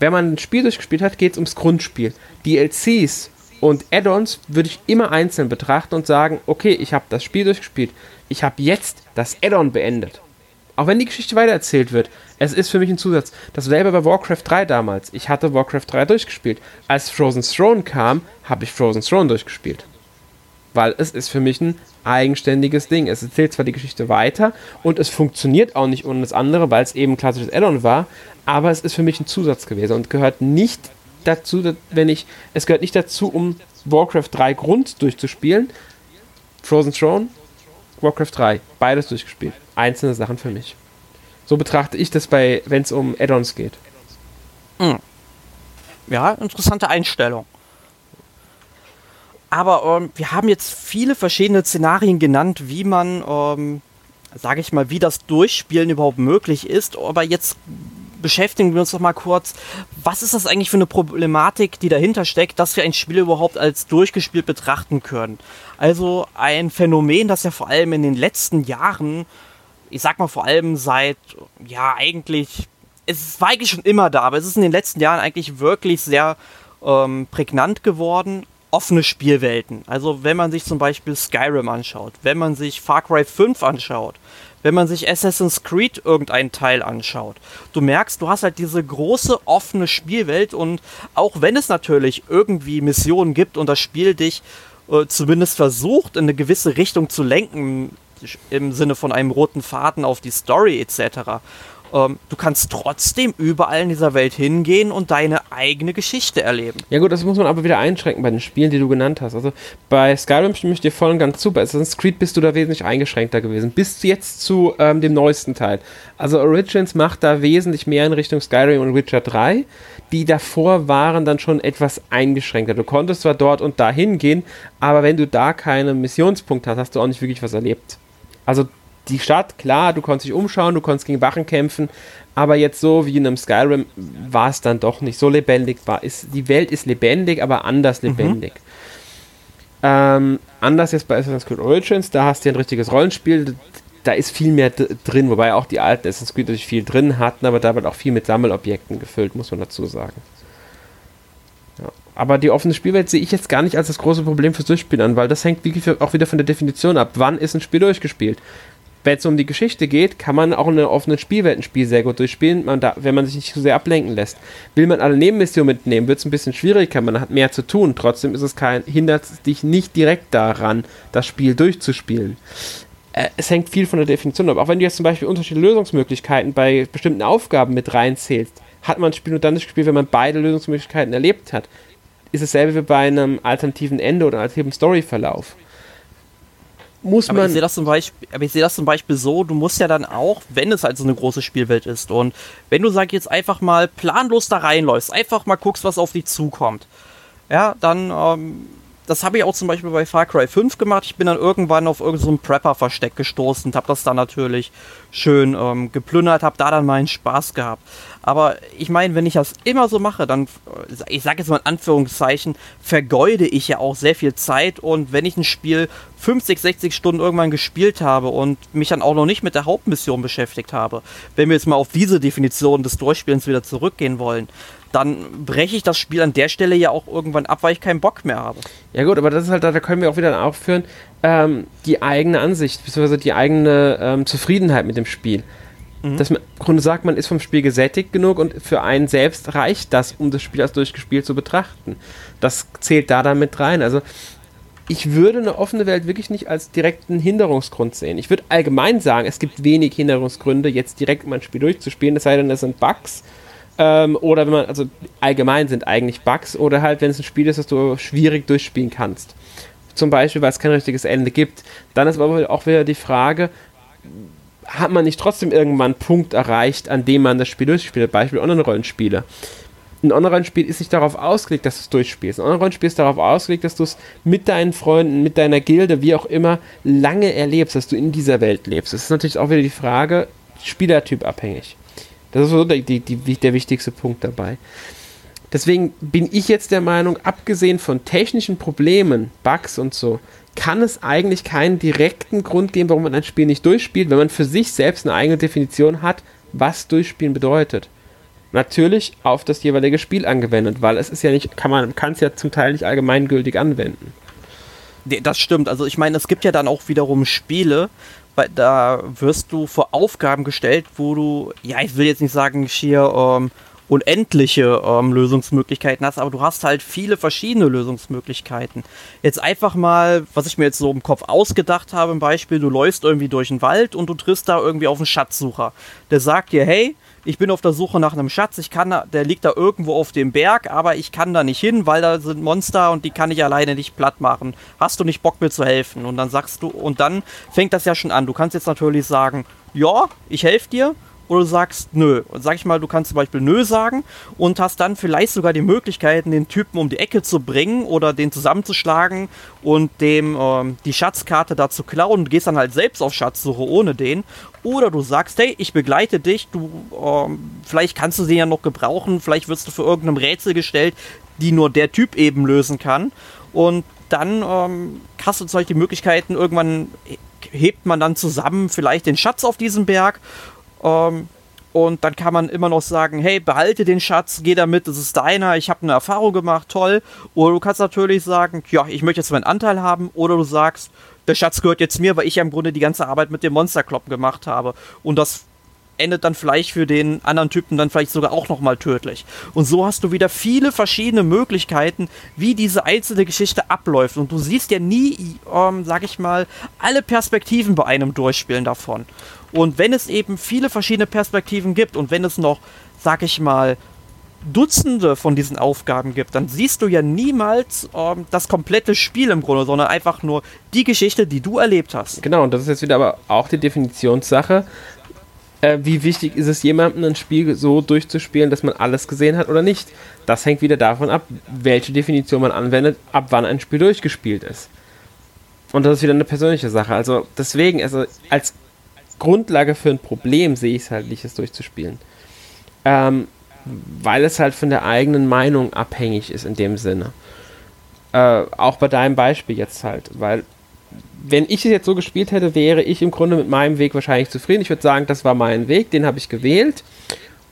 Wenn man ein Spiel durchgespielt hat, geht es ums Grundspiel. DLCs und Add-ons würde ich immer einzeln betrachten und sagen, okay, ich habe das Spiel durchgespielt. Ich habe jetzt das Add-on beendet. Auch wenn die Geschichte weitererzählt wird, es ist für mich ein Zusatz. Dasselbe bei Warcraft 3 damals. Ich hatte Warcraft 3 durchgespielt. Als Frozen Throne kam, habe ich Frozen Throne durchgespielt. Weil es ist für mich ein eigenständiges Ding. Es erzählt zwar die Geschichte weiter und es funktioniert auch nicht ohne das andere, weil es eben ein klassisches Add-on war, aber es ist für mich ein Zusatz gewesen und gehört nicht dazu, wenn ich, es gehört nicht dazu, um Warcraft 3 Grund durchzuspielen. Frozen Throne, Warcraft 3, beides durchgespielt. Einzelne Sachen für mich. So betrachte ich das bei, wenn es um Add-ons geht. Hm. Ja, interessante Einstellung. Aber ähm, wir haben jetzt viele verschiedene Szenarien genannt, wie man, ähm, sage ich mal, wie das Durchspielen überhaupt möglich ist. Aber jetzt beschäftigen wir uns doch mal kurz, was ist das eigentlich für eine Problematik, die dahinter steckt, dass wir ein Spiel überhaupt als durchgespielt betrachten können. Also ein Phänomen, das ja vor allem in den letzten Jahren, ich sag mal vor allem seit, ja eigentlich, es war eigentlich schon immer da, aber es ist in den letzten Jahren eigentlich wirklich sehr ähm, prägnant geworden offene Spielwelten. Also wenn man sich zum Beispiel Skyrim anschaut, wenn man sich Far Cry 5 anschaut, wenn man sich Assassin's Creed irgendeinen Teil anschaut. Du merkst, du hast halt diese große offene Spielwelt und auch wenn es natürlich irgendwie Missionen gibt und das Spiel dich äh, zumindest versucht, in eine gewisse Richtung zu lenken, im Sinne von einem roten Faden auf die Story etc., ähm, du kannst trotzdem überall in dieser Welt hingehen und deine eigene Geschichte erleben. Ja gut, das muss man aber wieder einschränken bei den Spielen, die du genannt hast. Also bei Skyrim stimme ich dir voll und ganz zu. Bei Assassin's Creed bist du da wesentlich eingeschränkter gewesen. Bis jetzt zu ähm, dem neuesten Teil. Also Origins macht da wesentlich mehr in Richtung Skyrim und Witcher 3. Die davor waren dann schon etwas eingeschränkter. Du konntest zwar dort und da hingehen, aber wenn du da keinen Missionspunkt hast, hast du auch nicht wirklich was erlebt. Also die Stadt, klar, du konntest dich umschauen, du konntest gegen Wachen kämpfen, aber jetzt so wie in einem Skyrim war es dann doch nicht so lebendig. War, ist, die Welt ist lebendig, aber anders mhm. lebendig. Mhm. Ähm, anders jetzt bei Assassin's Creed Origins, da hast du ein richtiges Rollenspiel, da ist viel mehr drin, wobei auch die alten Assassin's Creed natürlich viel drin hatten, aber da wird auch viel mit Sammelobjekten gefüllt, muss man dazu sagen. Ja. Aber die offene Spielwelt sehe ich jetzt gar nicht als das große Problem fürs Durchspielen an, weil das hängt wirklich auch wieder von der Definition ab. Wann ist ein Spiel durchgespielt? Wenn es um die Geschichte geht, kann man auch in einer offenen Spielwelt ein Spiel sehr gut durchspielen, man da, wenn man sich nicht zu so sehr ablenken lässt. Will man alle Nebenmissionen mitnehmen, wird es ein bisschen schwieriger, man hat mehr zu tun. Trotzdem ist es kein, hindert dich nicht direkt daran, das Spiel durchzuspielen. äh, es hängt viel von der Definition ab. Auch wenn du jetzt zum Beispiel unterschiedliche Lösungsmöglichkeiten bei bestimmten Aufgaben mit reinzählst, hat man ein Spiel nur dann das Spiel, wenn man beide Lösungsmöglichkeiten erlebt hat. Ist dasselbe wie bei einem alternativen Ende oder alternativen Storyverlauf muss aber man. Ich sehe das, zum Beispiel, aber ich sehe das zum Beispiel so, du musst ja dann auch, wenn es halt so eine große Spielwelt ist und wenn du, sag jetzt, einfach mal planlos da reinläufst, einfach mal guckst, was auf dich zukommt, ja, dann ähm, das habe ich auch zum Beispiel bei Far Cry 5 gemacht. Ich bin dann irgendwann auf irgendein so Prepper-Versteck gestoßen und habe das dann natürlich schön ähm, geplündert, habe da dann meinen Spaß gehabt. Aber ich meine, wenn ich das immer so mache, dann, ich sage jetzt mal in Anführungszeichen, vergeude ich ja auch sehr viel Zeit. Und wenn ich ein Spiel 50, 60 Stunden irgendwann gespielt habe und mich dann auch noch nicht mit der Hauptmission beschäftigt habe, wenn wir jetzt mal auf diese Definition des Durchspielens wieder zurückgehen wollen, dann breche ich das Spiel an der Stelle ja auch irgendwann ab, weil ich keinen Bock mehr habe. Ja gut, aber das ist halt, da können wir auch wieder aufführen, ähm, die eigene Ansicht, beziehungsweise die eigene ähm, Zufriedenheit mit dem Spiel. Mhm. Dass man im Grunde sagt, man ist vom Spiel gesättigt genug und für einen selbst reicht das, um das Spiel als durchgespielt zu betrachten. Das zählt da dann mit rein. Also ich würde eine offene Welt wirklich nicht als direkten Hinderungsgrund sehen. Ich würde allgemein sagen, es gibt wenig Hinderungsgründe, jetzt direkt um ein Spiel durchzuspielen, es sei denn, es sind Bugs ähm, oder wenn man, also allgemein sind eigentlich Bugs oder halt, wenn es ein Spiel ist, das du schwierig durchspielen kannst. Zum Beispiel, weil es kein richtiges Ende gibt. Dann ist aber auch wieder die Frage, hat man nicht trotzdem irgendwann einen Punkt erreicht, an dem man das Spiel durchspielt? Beispiel Online-Rollenspiele. Ein Online-Rollenspiel ist nicht darauf ausgelegt, dass du es durchspielst. Ein Online-Rollenspiel ist darauf ausgelegt, dass du es mit deinen Freunden, mit deiner Gilde, wie auch immer, lange erlebst, dass du in dieser Welt lebst. Das ist natürlich auch wieder die Frage, Spielertyp abhängig. Das ist so der, die, die, der wichtigste Punkt dabei. Deswegen bin ich jetzt der Meinung, abgesehen von technischen Problemen, Bugs und so, kann es eigentlich keinen direkten Grund geben, warum man ein Spiel nicht durchspielt, wenn man für sich selbst eine eigene Definition hat, was durchspielen bedeutet. Natürlich auf das jeweilige Spiel angewendet, weil es ist ja nicht, kann man kann es ja zum Teil nicht allgemeingültig anwenden. Das stimmt. Also ich meine, es gibt ja dann auch wiederum Spiele, da wirst du vor Aufgaben gestellt, wo du, ja, ich will jetzt nicht sagen, schier ähm, unendliche ähm, Lösungsmöglichkeiten hast, aber du hast halt viele verschiedene Lösungsmöglichkeiten. Jetzt einfach mal, was ich mir jetzt so im Kopf ausgedacht habe, ein Beispiel, du läufst irgendwie durch den Wald und du triffst da irgendwie auf einen Schatzsucher. Der sagt dir, hey, ich bin auf der Suche nach einem Schatz, ich kann da, der liegt da irgendwo auf dem Berg, aber ich kann da nicht hin, weil da sind Monster und die kann ich alleine nicht platt machen. Hast du nicht Bock mir zu helfen? Und dann sagst du, und dann fängt das ja schon an. Du kannst jetzt natürlich sagen, ja, ich helfe dir oder du sagst nö. Und sag ich mal, du kannst zum Beispiel nö sagen und hast dann vielleicht sogar die Möglichkeiten, den Typen um die Ecke zu bringen oder den zusammenzuschlagen und dem ähm, die Schatzkarte da zu klauen und gehst dann halt selbst auf Schatzsuche ohne den. Oder du sagst, hey, ich begleite dich, du, ähm, vielleicht kannst du sie ja noch gebrauchen, vielleicht wirst du für irgendeinem Rätsel gestellt, die nur der Typ eben lösen kann. Und dann ähm, hast du die Möglichkeiten, irgendwann hebt man dann zusammen vielleicht den Schatz auf diesem Berg ähm, und dann kann man immer noch sagen, hey, behalte den Schatz, geh damit, das ist deiner, ich habe eine Erfahrung gemacht, toll. Oder du kannst natürlich sagen, ja, ich möchte jetzt meinen Anteil haben. Oder du sagst, der Schatz gehört jetzt mir, weil ich ja im Grunde die ganze Arbeit mit dem Monsterkloppen gemacht habe. Und das endet dann vielleicht für den anderen Typen dann vielleicht sogar auch nochmal tödlich. Und so hast du wieder viele verschiedene Möglichkeiten, wie diese einzelne Geschichte abläuft. Und du siehst ja nie, ähm, sag ich mal, alle Perspektiven bei einem Durchspielen davon. Und wenn es eben viele verschiedene Perspektiven gibt und wenn es noch, sag ich mal, Dutzende von diesen Aufgaben gibt, dann siehst du ja niemals ähm, das komplette Spiel im Grunde, sondern einfach nur die Geschichte, die du erlebt hast. Genau, und das ist jetzt wieder aber auch die Definitionssache. Äh, wie wichtig ist es jemandem, ein Spiel so durchzuspielen, dass man alles gesehen hat oder nicht? Das hängt wieder davon ab, welche Definition man anwendet, ab wann ein Spiel durchgespielt ist. Und das ist wieder eine persönliche Sache. Also deswegen, also als Grundlage für ein Problem sehe ich es halt nicht, es durchzuspielen. Ähm, weil es halt von der eigenen Meinung abhängig ist in dem Sinne. Äh, auch bei deinem Beispiel jetzt halt, weil wenn ich es jetzt so gespielt hätte, wäre ich im Grunde mit meinem Weg wahrscheinlich zufrieden. Ich würde sagen, das war mein Weg, den habe ich gewählt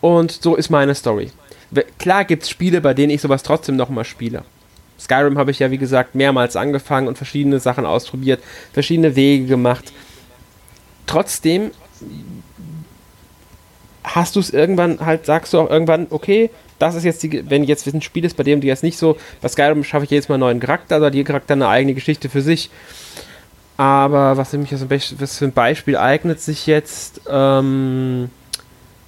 und so ist meine Story. Klar gibt es Spiele, bei denen ich sowas trotzdem nochmal spiele. Skyrim habe ich ja, wie gesagt, mehrmals angefangen und verschiedene Sachen ausprobiert, verschiedene Wege gemacht trotzdem hast du es irgendwann halt, sagst du auch irgendwann, okay, das ist jetzt die, wenn jetzt ein Spiel ist, bei dem du jetzt nicht so, bei Skyrim schaffe ich jedes Mal einen neuen Charakter, also die Charakter eine eigene Geschichte für sich. Aber was, mich was für ein Beispiel eignet sich jetzt? Ähm,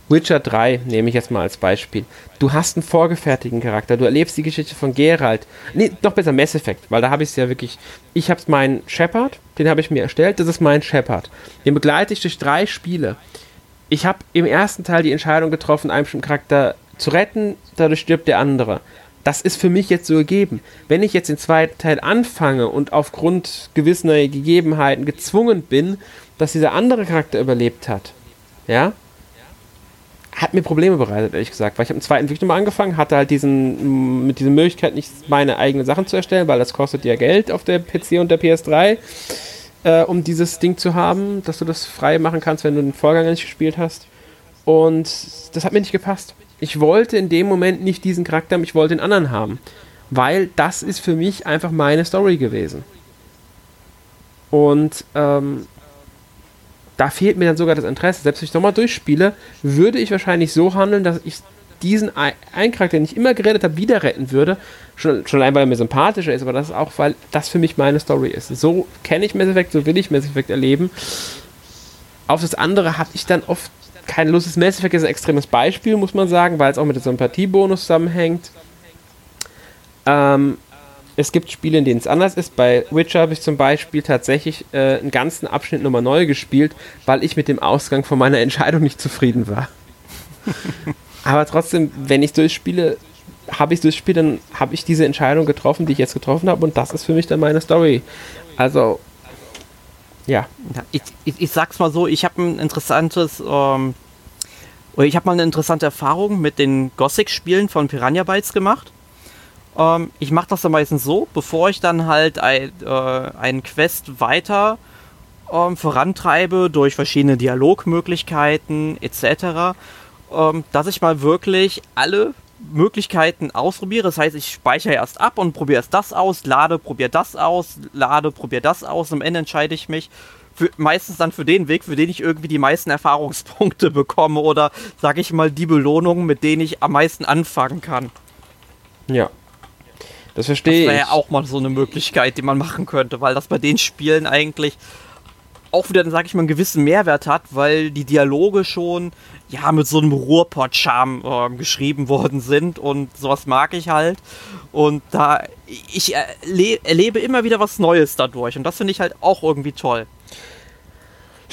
Witcher 3 nehme ich jetzt mal als Beispiel. Du hast einen vorgefertigten Charakter, du erlebst die Geschichte von Geralt. Nee, noch besser Mass Effect, weil da habe ich es ja wirklich. Ich habe meinen Shepard, den habe ich mir erstellt, das ist mein Shepard. Den begleite ich durch drei Spiele. Ich habe im ersten Teil die Entscheidung getroffen, einen bestimmten Charakter zu retten, dadurch stirbt der andere. Das ist für mich jetzt so gegeben. Wenn ich jetzt den zweiten Teil anfange und aufgrund gewisser Gegebenheiten gezwungen bin, dass dieser andere Charakter überlebt hat, ja, hat mir Probleme bereitet, ehrlich gesagt. Weil ich habe im zweiten wirklich nochmal angefangen, hatte halt diesen, mit dieser Möglichkeit nicht meine eigenen Sachen zu erstellen, weil das kostet ja Geld auf der PC und der PS3, äh, um dieses Ding zu haben, dass du das frei machen kannst, wenn du den Vorgang nicht gespielt hast. Und das hat mir nicht gepasst. Ich wollte in dem Moment nicht diesen Charakter, ich wollte den anderen haben. Weil das ist für mich einfach meine Story gewesen. Und ähm, da fehlt mir dann sogar das Interesse. Selbst wenn ich nochmal durchspiele, würde ich wahrscheinlich so handeln, dass ich diesen einen Charakter, den ich immer gerettet habe, wieder retten würde. Schon, schon allein, weil er mir sympathischer ist, aber das ist auch, weil das für mich meine Story ist. So kenne ich Mass Effect, so will ich Mass Effect erleben. Auf das andere habe ich dann oft keine Lust. Das Mass Effect ist ein extremes Beispiel, muss man sagen, weil es auch mit dem Sympathiebonus zusammenhängt. Ähm, es gibt Spiele, in denen es anders ist. Bei Witcher habe ich zum Beispiel tatsächlich äh, einen ganzen Abschnitt nochmal neu gespielt, weil ich mit dem Ausgang von meiner Entscheidung nicht zufrieden war. [LAUGHS] Aber trotzdem, wenn ich durchspiele, habe ich durchspiele, dann habe ich diese Entscheidung getroffen, die ich jetzt getroffen habe, und das ist für mich dann meine Story. Also, ja. Ich, ich, ich sag's mal so, ich habe ein interessantes, ähm, ich habe mal eine interessante Erfahrung mit den Gothic-Spielen von Piranha Bytes gemacht. Ähm, ich mache das dann meistens so, bevor ich dann halt ein, äh, einen Quest weiter ähm, vorantreibe durch verschiedene Dialogmöglichkeiten etc., ähm, dass ich mal wirklich alle Möglichkeiten ausprobiere. Das heißt, ich speichere erst ab und probiere erst das aus, lade, probiere das aus, lade, probiere das aus. Am Ende entscheide ich mich für, meistens dann für den Weg, für den ich irgendwie die meisten Erfahrungspunkte [LAUGHS] bekomme oder sage ich mal die Belohnungen, mit denen ich am meisten anfangen kann. Ja, das verstehe ich. Das wäre ja auch mal so eine Möglichkeit, die man machen könnte, weil das bei den Spielen eigentlich auch wieder, sag ich mal, einen gewissen Mehrwert hat, weil die Dialoge schon ja mit so einem Ruhrpott-Charme äh, geschrieben worden sind und sowas mag ich halt. Und da ich erle erlebe immer wieder was Neues dadurch und das finde ich halt auch irgendwie toll.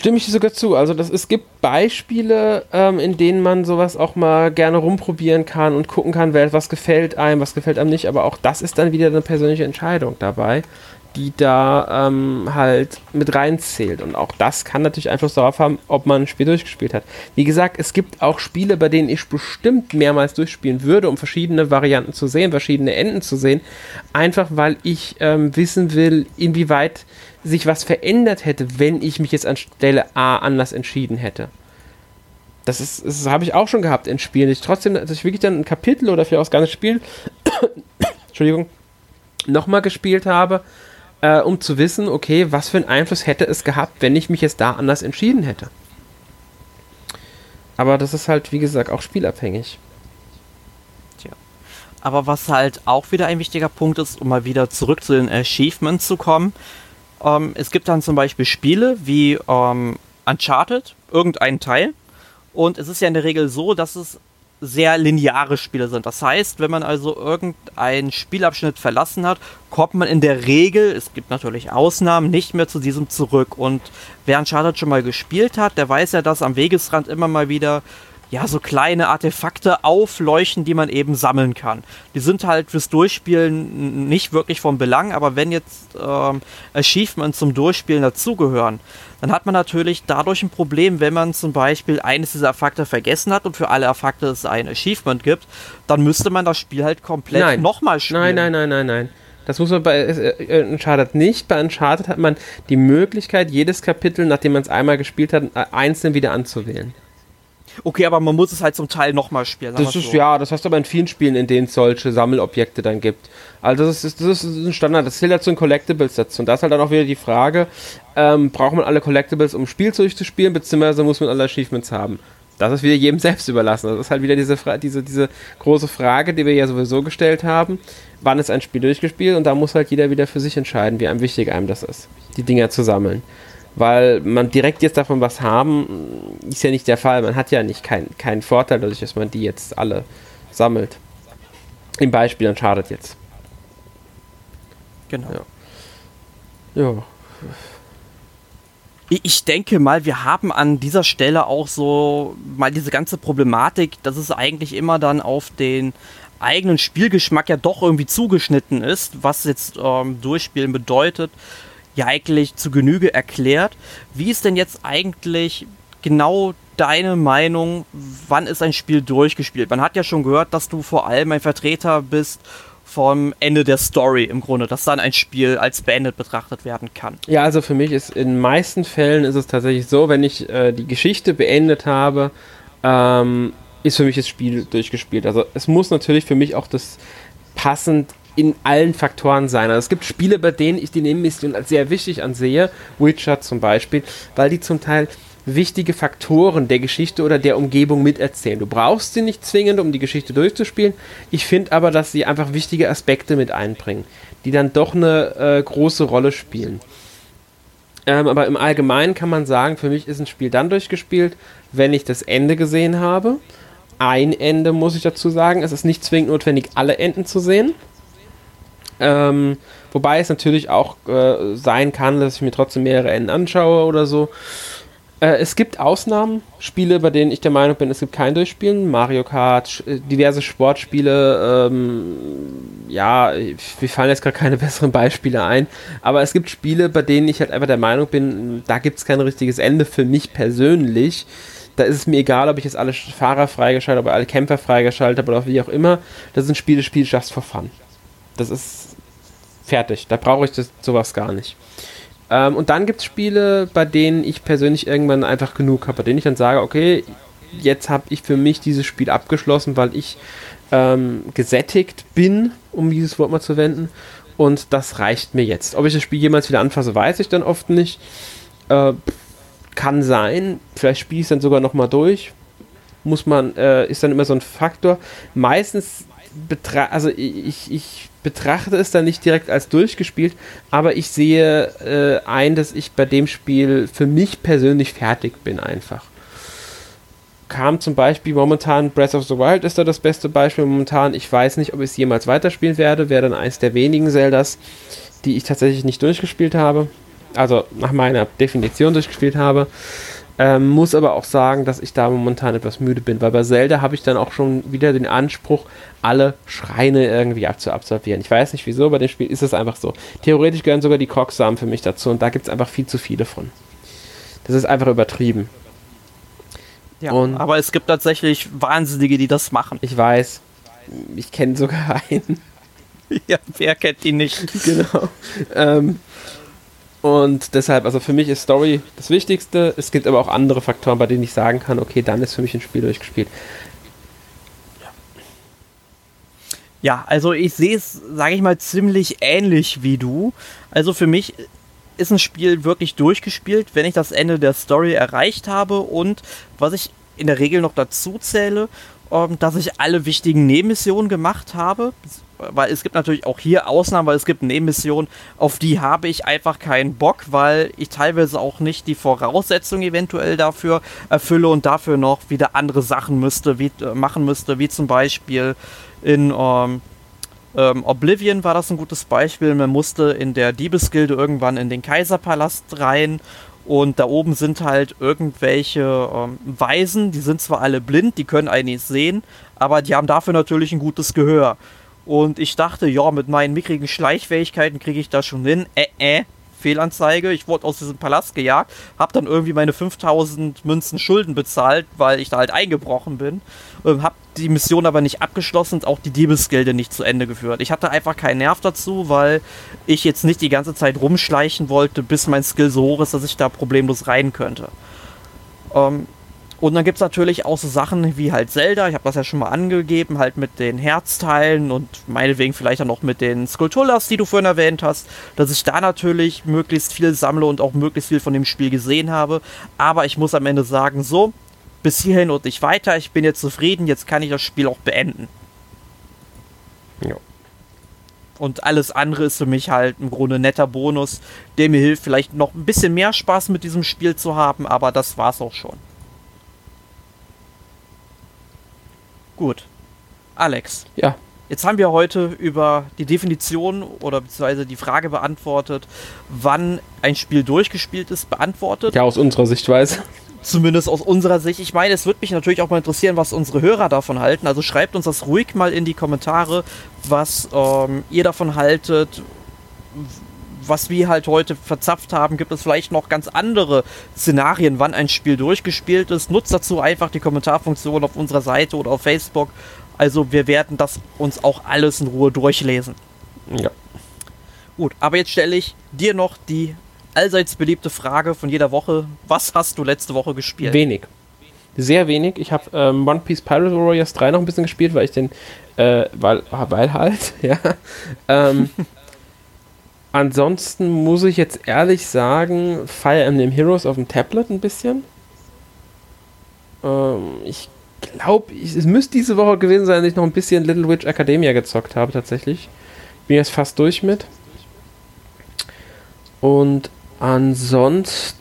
Stimme ich sogar zu. Also das, es gibt Beispiele, ähm, in denen man sowas auch mal gerne rumprobieren kann und gucken kann, was gefällt einem, was gefällt einem nicht. Aber auch das ist dann wieder eine persönliche Entscheidung dabei, die da ähm, halt mit reinzählt. Und auch das kann natürlich Einfluss darauf haben, ob man ein Spiel durchgespielt hat. Wie gesagt, es gibt auch Spiele, bei denen ich bestimmt mehrmals durchspielen würde, um verschiedene Varianten zu sehen, verschiedene Enden zu sehen. Einfach weil ich ähm, wissen will, inwieweit sich was verändert hätte, wenn ich mich jetzt an Stelle A anders entschieden hätte. Das das habe ich auch schon gehabt in Spielen. Ich trotzdem, dass ich wirklich dann ein Kapitel oder vielleicht auch das ganze Spiel, [COUGHS] Entschuldigung, nochmal gespielt habe, äh, um zu wissen, okay, was für einen Einfluss hätte es gehabt, wenn ich mich jetzt da anders entschieden hätte. Aber das ist halt, wie gesagt, auch spielabhängig. Tja. Aber was halt auch wieder ein wichtiger Punkt ist, um mal wieder zurück zu den Achievements zu kommen, ähm, es gibt dann zum Beispiel Spiele wie ähm, Uncharted, irgendein Teil. Und es ist ja in der Regel so, dass es sehr lineare Spiele sind. Das heißt, wenn man also irgendeinen Spielabschnitt verlassen hat, kommt man in der Regel, es gibt natürlich Ausnahmen, nicht mehr zu diesem zurück. Und wer Uncharted schon mal gespielt hat, der weiß ja, dass am Wegesrand immer mal wieder ja, so kleine Artefakte aufleuchten, die man eben sammeln kann. Die sind halt fürs Durchspielen nicht wirklich von Belang, aber wenn jetzt ähm, Achievements zum Durchspielen dazugehören, dann hat man natürlich dadurch ein Problem, wenn man zum Beispiel eines dieser Artefakte vergessen hat und für alle Artefakte es ein Achievement gibt, dann müsste man das Spiel halt komplett nochmal spielen. Nein, nein, nein, nein, nein. Das muss man bei äh, äh, Uncharted nicht. Bei Uncharted hat man die Möglichkeit, jedes Kapitel, nachdem man es einmal gespielt hat, äh, einzeln wieder anzuwählen. Okay, aber man muss es halt zum Teil nochmal spielen. Das ist, so. ja, das hast du aber in vielen Spielen, in denen es solche Sammelobjekte dann gibt. Also das ist, das ist ein Standard, das zählt dazu in Collectibles dazu. Und da ist halt dann auch wieder die Frage, ähm, braucht man alle Collectibles, um ein Spiel durchzuspielen, beziehungsweise muss man alle Achievements haben? Das ist wieder jedem selbst überlassen. Das ist halt wieder diese, diese, diese große Frage, die wir ja sowieso gestellt haben. Wann ist ein Spiel durchgespielt? Und da muss halt jeder wieder für sich entscheiden, wie einem wichtig einem das ist, die Dinger zu sammeln. Weil man direkt jetzt davon was haben, ist ja nicht der Fall. Man hat ja nicht keinen kein Vorteil dadurch, dass man die jetzt alle sammelt. Im Beispiel Uncharted jetzt. Genau. Ja. ja ich denke mal, wir haben an dieser Stelle auch so mal diese ganze Problematik, dass es eigentlich immer dann auf den eigenen Spielgeschmack ja doch irgendwie zugeschnitten ist, was jetzt ähm, Durchspielen bedeutet, ja eigentlich zu Genüge erklärt. Wie ist denn jetzt eigentlich genau deine Meinung, wann ist ein Spiel durchgespielt? Man hat ja schon gehört, dass du vor allem ein Vertreter bist vom Ende der Story im Grunde, dass dann ein Spiel als beendet betrachtet werden kann. Ja, also für mich ist in meisten Fällen ist es tatsächlich so, wenn ich äh, die Geschichte beendet habe, ähm, ist für mich das Spiel durchgespielt. Also es muss natürlich für mich auch das passend in allen Faktoren sein. Also es gibt Spiele, bei denen ich die Nebenmission als sehr wichtig ansehe, Witcher zum Beispiel, weil die zum Teil wichtige Faktoren der Geschichte oder der Umgebung miterzählen. Du brauchst sie nicht zwingend, um die Geschichte durchzuspielen. Ich finde aber, dass sie einfach wichtige Aspekte mit einbringen, die dann doch eine äh, große Rolle spielen. Ähm, aber im Allgemeinen kann man sagen, für mich ist ein Spiel dann durchgespielt, wenn ich das Ende gesehen habe. Ein Ende muss ich dazu sagen. Es ist nicht zwingend notwendig, alle Enden zu sehen. Ähm, wobei es natürlich auch äh, sein kann, dass ich mir trotzdem mehrere Enden anschaue oder so. Äh, es gibt Ausnahmen, Spiele, bei denen ich der Meinung bin, es gibt kein Durchspielen. Mario Kart, äh, diverse Sportspiele, ähm, ja, mir fallen jetzt gerade keine [LAUGHS] besseren Beispiele ein, aber es gibt Spiele, bei denen ich halt einfach der Meinung bin, da gibt es kein richtiges Ende für mich persönlich. Da ist es mir egal, ob ich jetzt alle Fahrer freigeschaltet habe, alle Kämpfer freigeschaltet habe oder wie auch immer. Das sind Spiele, Spiel just for fun. Das ist fertig. Da brauche ich das, sowas gar nicht. Ähm, und dann gibt es Spiele, bei denen ich persönlich irgendwann einfach genug habe, bei denen ich dann sage, okay, jetzt habe ich für mich dieses Spiel abgeschlossen, weil ich ähm, gesättigt bin, um dieses Wort mal zu wenden. Und das reicht mir jetzt. Ob ich das Spiel jemals wieder anfasse, weiß ich dann oft nicht. Äh, kann sein. Vielleicht spiele ich es dann sogar nochmal durch. Muss man, äh, ist dann immer so ein Faktor. Meistens also ich, ich betrachte es dann nicht direkt als durchgespielt, aber ich sehe äh, ein, dass ich bei dem Spiel für mich persönlich fertig bin einfach. Kam zum Beispiel momentan Breath of the Wild ist da das beste Beispiel momentan. Ich weiß nicht, ob ich es jemals weiterspielen werde. Wäre dann eins der wenigen Zeldas, die ich tatsächlich nicht durchgespielt habe. Also nach meiner Definition durchgespielt habe. Ähm, muss aber auch sagen, dass ich da momentan etwas müde bin, weil bei Zelda habe ich dann auch schon wieder den Anspruch, alle Schreine irgendwie abzuabsolvieren. Ich weiß nicht wieso, bei dem Spiel ist es einfach so. Theoretisch gehören sogar die Krogsamen für mich dazu und da gibt es einfach viel zu viele von. Das ist einfach übertrieben. Ja, und aber es gibt tatsächlich Wahnsinnige, die das machen. Ich weiß. Ich kenne sogar einen. [LAUGHS] ja, wer kennt ihn nicht? genau. Ähm, und deshalb, also für mich ist Story das Wichtigste. Es gibt aber auch andere Faktoren, bei denen ich sagen kann, okay, dann ist für mich ein Spiel durchgespielt. Ja, also ich sehe es, sage ich mal, ziemlich ähnlich wie du. Also für mich ist ein Spiel wirklich durchgespielt, wenn ich das Ende der Story erreicht habe und was ich in der Regel noch dazu zähle, ähm, dass ich alle wichtigen Nebenmissionen gemacht habe, weil es gibt natürlich auch hier Ausnahmen, weil es gibt Nebenmissionen, auf die habe ich einfach keinen Bock, weil ich teilweise auch nicht die Voraussetzungen eventuell dafür erfülle und dafür noch wieder andere Sachen müsste, wie, äh, machen müsste, wie zum Beispiel in ähm, ähm, Oblivion war das ein gutes Beispiel. Man musste in der Diebesgilde irgendwann in den Kaiserpalast rein und da oben sind halt irgendwelche ähm, Weisen, die sind zwar alle blind, die können einen nicht sehen, aber die haben dafür natürlich ein gutes Gehör. Und ich dachte, ja, mit meinen mickrigen Schleichfähigkeiten kriege ich das schon hin. Äh, äh, Fehlanzeige. Ich wurde aus diesem Palast gejagt, habe dann irgendwie meine 5000 Münzen Schulden bezahlt, weil ich da halt eingebrochen bin. Ähm, habe die Mission aber nicht abgeschlossen und auch die Diebesgilde nicht zu Ende geführt. Ich hatte einfach keinen Nerv dazu, weil ich jetzt nicht die ganze Zeit rumschleichen wollte, bis mein Skill so hoch ist, dass ich da problemlos rein könnte. Ähm, und dann gibt es natürlich auch so Sachen wie halt Zelda, ich habe das ja schon mal angegeben, halt mit den Herzteilen und meinetwegen vielleicht auch noch mit den Skulpturas, die du vorhin erwähnt hast, dass ich da natürlich möglichst viel sammle und auch möglichst viel von dem Spiel gesehen habe. Aber ich muss am Ende sagen, so, bis hierhin und nicht weiter, ich bin jetzt zufrieden, jetzt kann ich das Spiel auch beenden. Ja. Und alles andere ist für mich halt im Grunde ein netter Bonus, der mir hilft, vielleicht noch ein bisschen mehr Spaß mit diesem Spiel zu haben, aber das war's auch schon. Gut. Alex. Ja. Jetzt haben wir heute über die Definition oder beziehungsweise die Frage beantwortet, wann ein Spiel durchgespielt ist, beantwortet. Ja, aus unserer Sichtweise. Zumindest aus unserer Sicht. Ich meine, es würde mich natürlich auch mal interessieren, was unsere Hörer davon halten. Also schreibt uns das ruhig mal in die Kommentare, was ähm, ihr davon haltet, was wir halt heute verzapft haben. Gibt es vielleicht noch ganz andere Szenarien, wann ein Spiel durchgespielt ist? Nutzt dazu einfach die Kommentarfunktion auf unserer Seite oder auf Facebook also wir werden das uns auch alles in Ruhe durchlesen. Ja. Gut, aber jetzt stelle ich dir noch die allseits beliebte Frage von jeder Woche. Was hast du letzte Woche gespielt? Wenig. Sehr wenig. Ich habe ähm, One Piece Pirate Warriors 3 noch ein bisschen gespielt, weil ich den, äh, weil, weil halt, [LAUGHS] ja. Ähm, [LAUGHS] ansonsten muss ich jetzt ehrlich sagen, Fire Emblem Heroes auf dem Tablet ein bisschen. Ähm, ich glaube, es müsste diese Woche gewesen sein, dass ich noch ein bisschen Little Witch Academia gezockt habe, tatsächlich. Bin jetzt fast durch mit. Und ansonsten,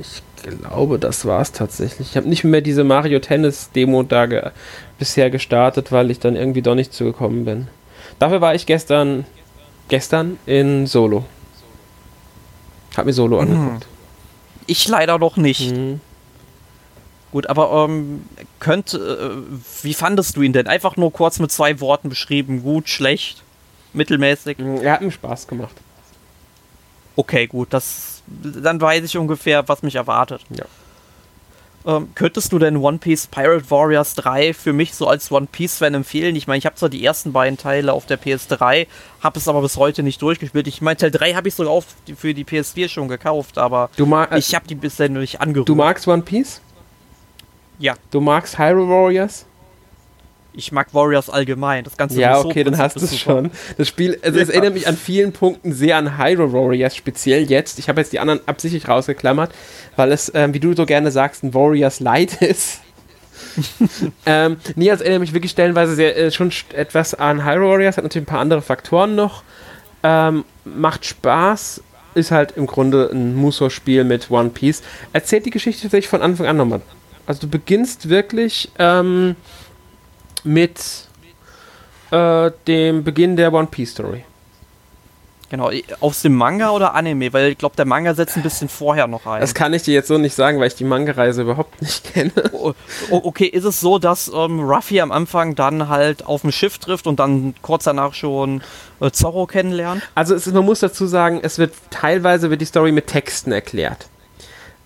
ich glaube, das war es tatsächlich. Ich habe nicht mehr diese Mario Tennis Demo da ge bisher gestartet, weil ich dann irgendwie doch nicht zugekommen bin. Dafür war ich gestern, gestern in Solo. Hab mir Solo mhm. angeguckt. Ich leider noch nicht. Mhm. Gut, aber ähm, könnt, äh, wie fandest du ihn denn? Einfach nur kurz mit zwei Worten beschrieben. Gut, schlecht, mittelmäßig. Er hat mir Spaß gemacht. Okay, gut, das, dann weiß ich ungefähr, was mich erwartet. Ja. Ähm, könntest du denn One Piece Pirate Warriors 3 für mich so als One Piece-Fan empfehlen? Ich meine, ich habe zwar die ersten beiden Teile auf der PS3, habe es aber bis heute nicht durchgespielt. Ich meine, Teil 3 habe ich sogar auf, für die PS4 schon gekauft, aber ich habe die bisher nicht angerührt. Du magst One Piece? Ja. Du magst Hyrule Warriors? Ich mag Warriors allgemein. Das ganze Ja, okay, dann hast du es schon. Das Spiel, also es erinnert mich an vielen Punkten sehr an Hyrule Warriors, speziell jetzt. Ich habe jetzt die anderen absichtlich rausgeklammert, weil es, ähm, wie du so gerne sagst, ein Warriors Light [LAUGHS] ist. [LAUGHS] ähm, nee, es erinnert mich wirklich stellenweise sehr, äh, schon etwas an Hyrule Warriors, hat natürlich ein paar andere Faktoren noch. Ähm, macht Spaß, ist halt im Grunde ein Musou-Spiel mit One Piece. Erzählt die Geschichte tatsächlich von Anfang an nochmal also du beginnst wirklich ähm, mit äh, dem Beginn der One Piece Story. Genau, aus dem Manga oder Anime? Weil ich glaube, der Manga setzt ein bisschen vorher noch ein. Das kann ich dir jetzt so nicht sagen, weil ich die Manga-Reise überhaupt nicht kenne. Oh, oh, okay, ist es so, dass ähm, Ruffy am Anfang dann halt auf dem Schiff trifft und dann kurz danach schon äh, Zorro kennenlernt? Also ist, man muss dazu sagen, es wird teilweise wird die Story mit Texten erklärt.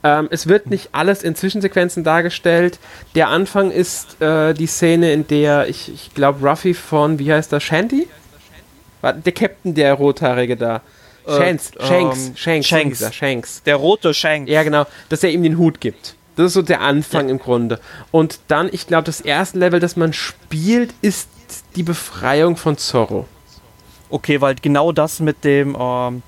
Ähm, es wird nicht alles in Zwischensequenzen dargestellt. Der Anfang ist äh, die Szene, in der ich, ich glaube, Ruffy von, wie heißt der, Shanty? Der Captain, der Rothaarige da. Äh, Shanks, äh, Shanks, ähm, Shanks, Shanks. Dieser, Shanks. Der rote Shanks. Ja, genau. Dass er ihm den Hut gibt. Das ist so der Anfang ja. im Grunde. Und dann, ich glaube, das erste Level, das man spielt, ist die Befreiung von Zorro. Okay, weil genau das mit dem, ähm,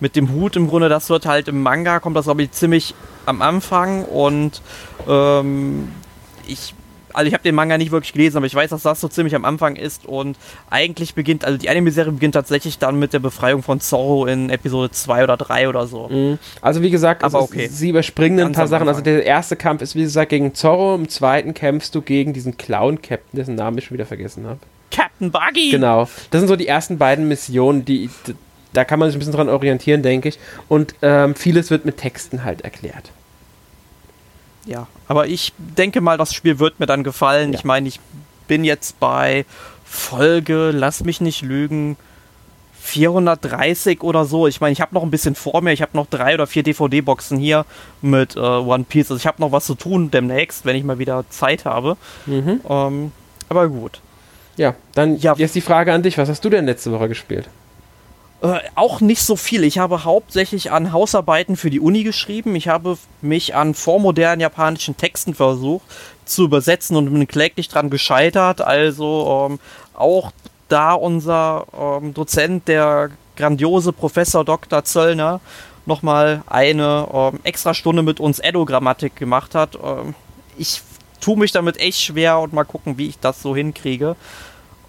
mit dem Hut im Grunde, das wird halt im Manga, kommt das glaube ich ziemlich am Anfang und ähm, ich also ich habe den Manga nicht wirklich gelesen, aber ich weiß, dass das so ziemlich am Anfang ist und eigentlich beginnt, also die Anime-Serie beginnt tatsächlich dann mit der Befreiung von Zorro in Episode 2 oder 3 oder so. Mhm. Also wie gesagt, aber okay. sie überspringen ein paar Sachen. Also der erste Kampf ist wie gesagt gegen Zorro, im zweiten kämpfst du gegen diesen Clown-Captain, dessen Namen ich schon wieder vergessen habe. Captain Buggy! Genau. Das sind so die ersten beiden Missionen, die, da kann man sich ein bisschen dran orientieren, denke ich. Und ähm, vieles wird mit Texten halt erklärt. Ja, aber ich denke mal, das Spiel wird mir dann gefallen. Ja. Ich meine, ich bin jetzt bei Folge, lass mich nicht lügen, 430 oder so. Ich meine, ich habe noch ein bisschen vor mir. Ich habe noch drei oder vier DVD-Boxen hier mit äh, One Piece. Also ich habe noch was zu tun demnächst, wenn ich mal wieder Zeit habe. Mhm. Ähm, aber gut. Ja, dann ja. jetzt die Frage an dich. Was hast du denn letzte Woche gespielt? Äh, auch nicht so viel. Ich habe hauptsächlich an Hausarbeiten für die Uni geschrieben. Ich habe mich an vormodernen japanischen Texten versucht zu übersetzen und bin kläglich dran gescheitert. Also ähm, auch da unser ähm, Dozent, der grandiose Professor Dr. Zöllner, nochmal eine ähm, extra Stunde mit uns Edo-Grammatik gemacht hat. Ähm, ich tue mich damit echt schwer und mal gucken, wie ich das so hinkriege.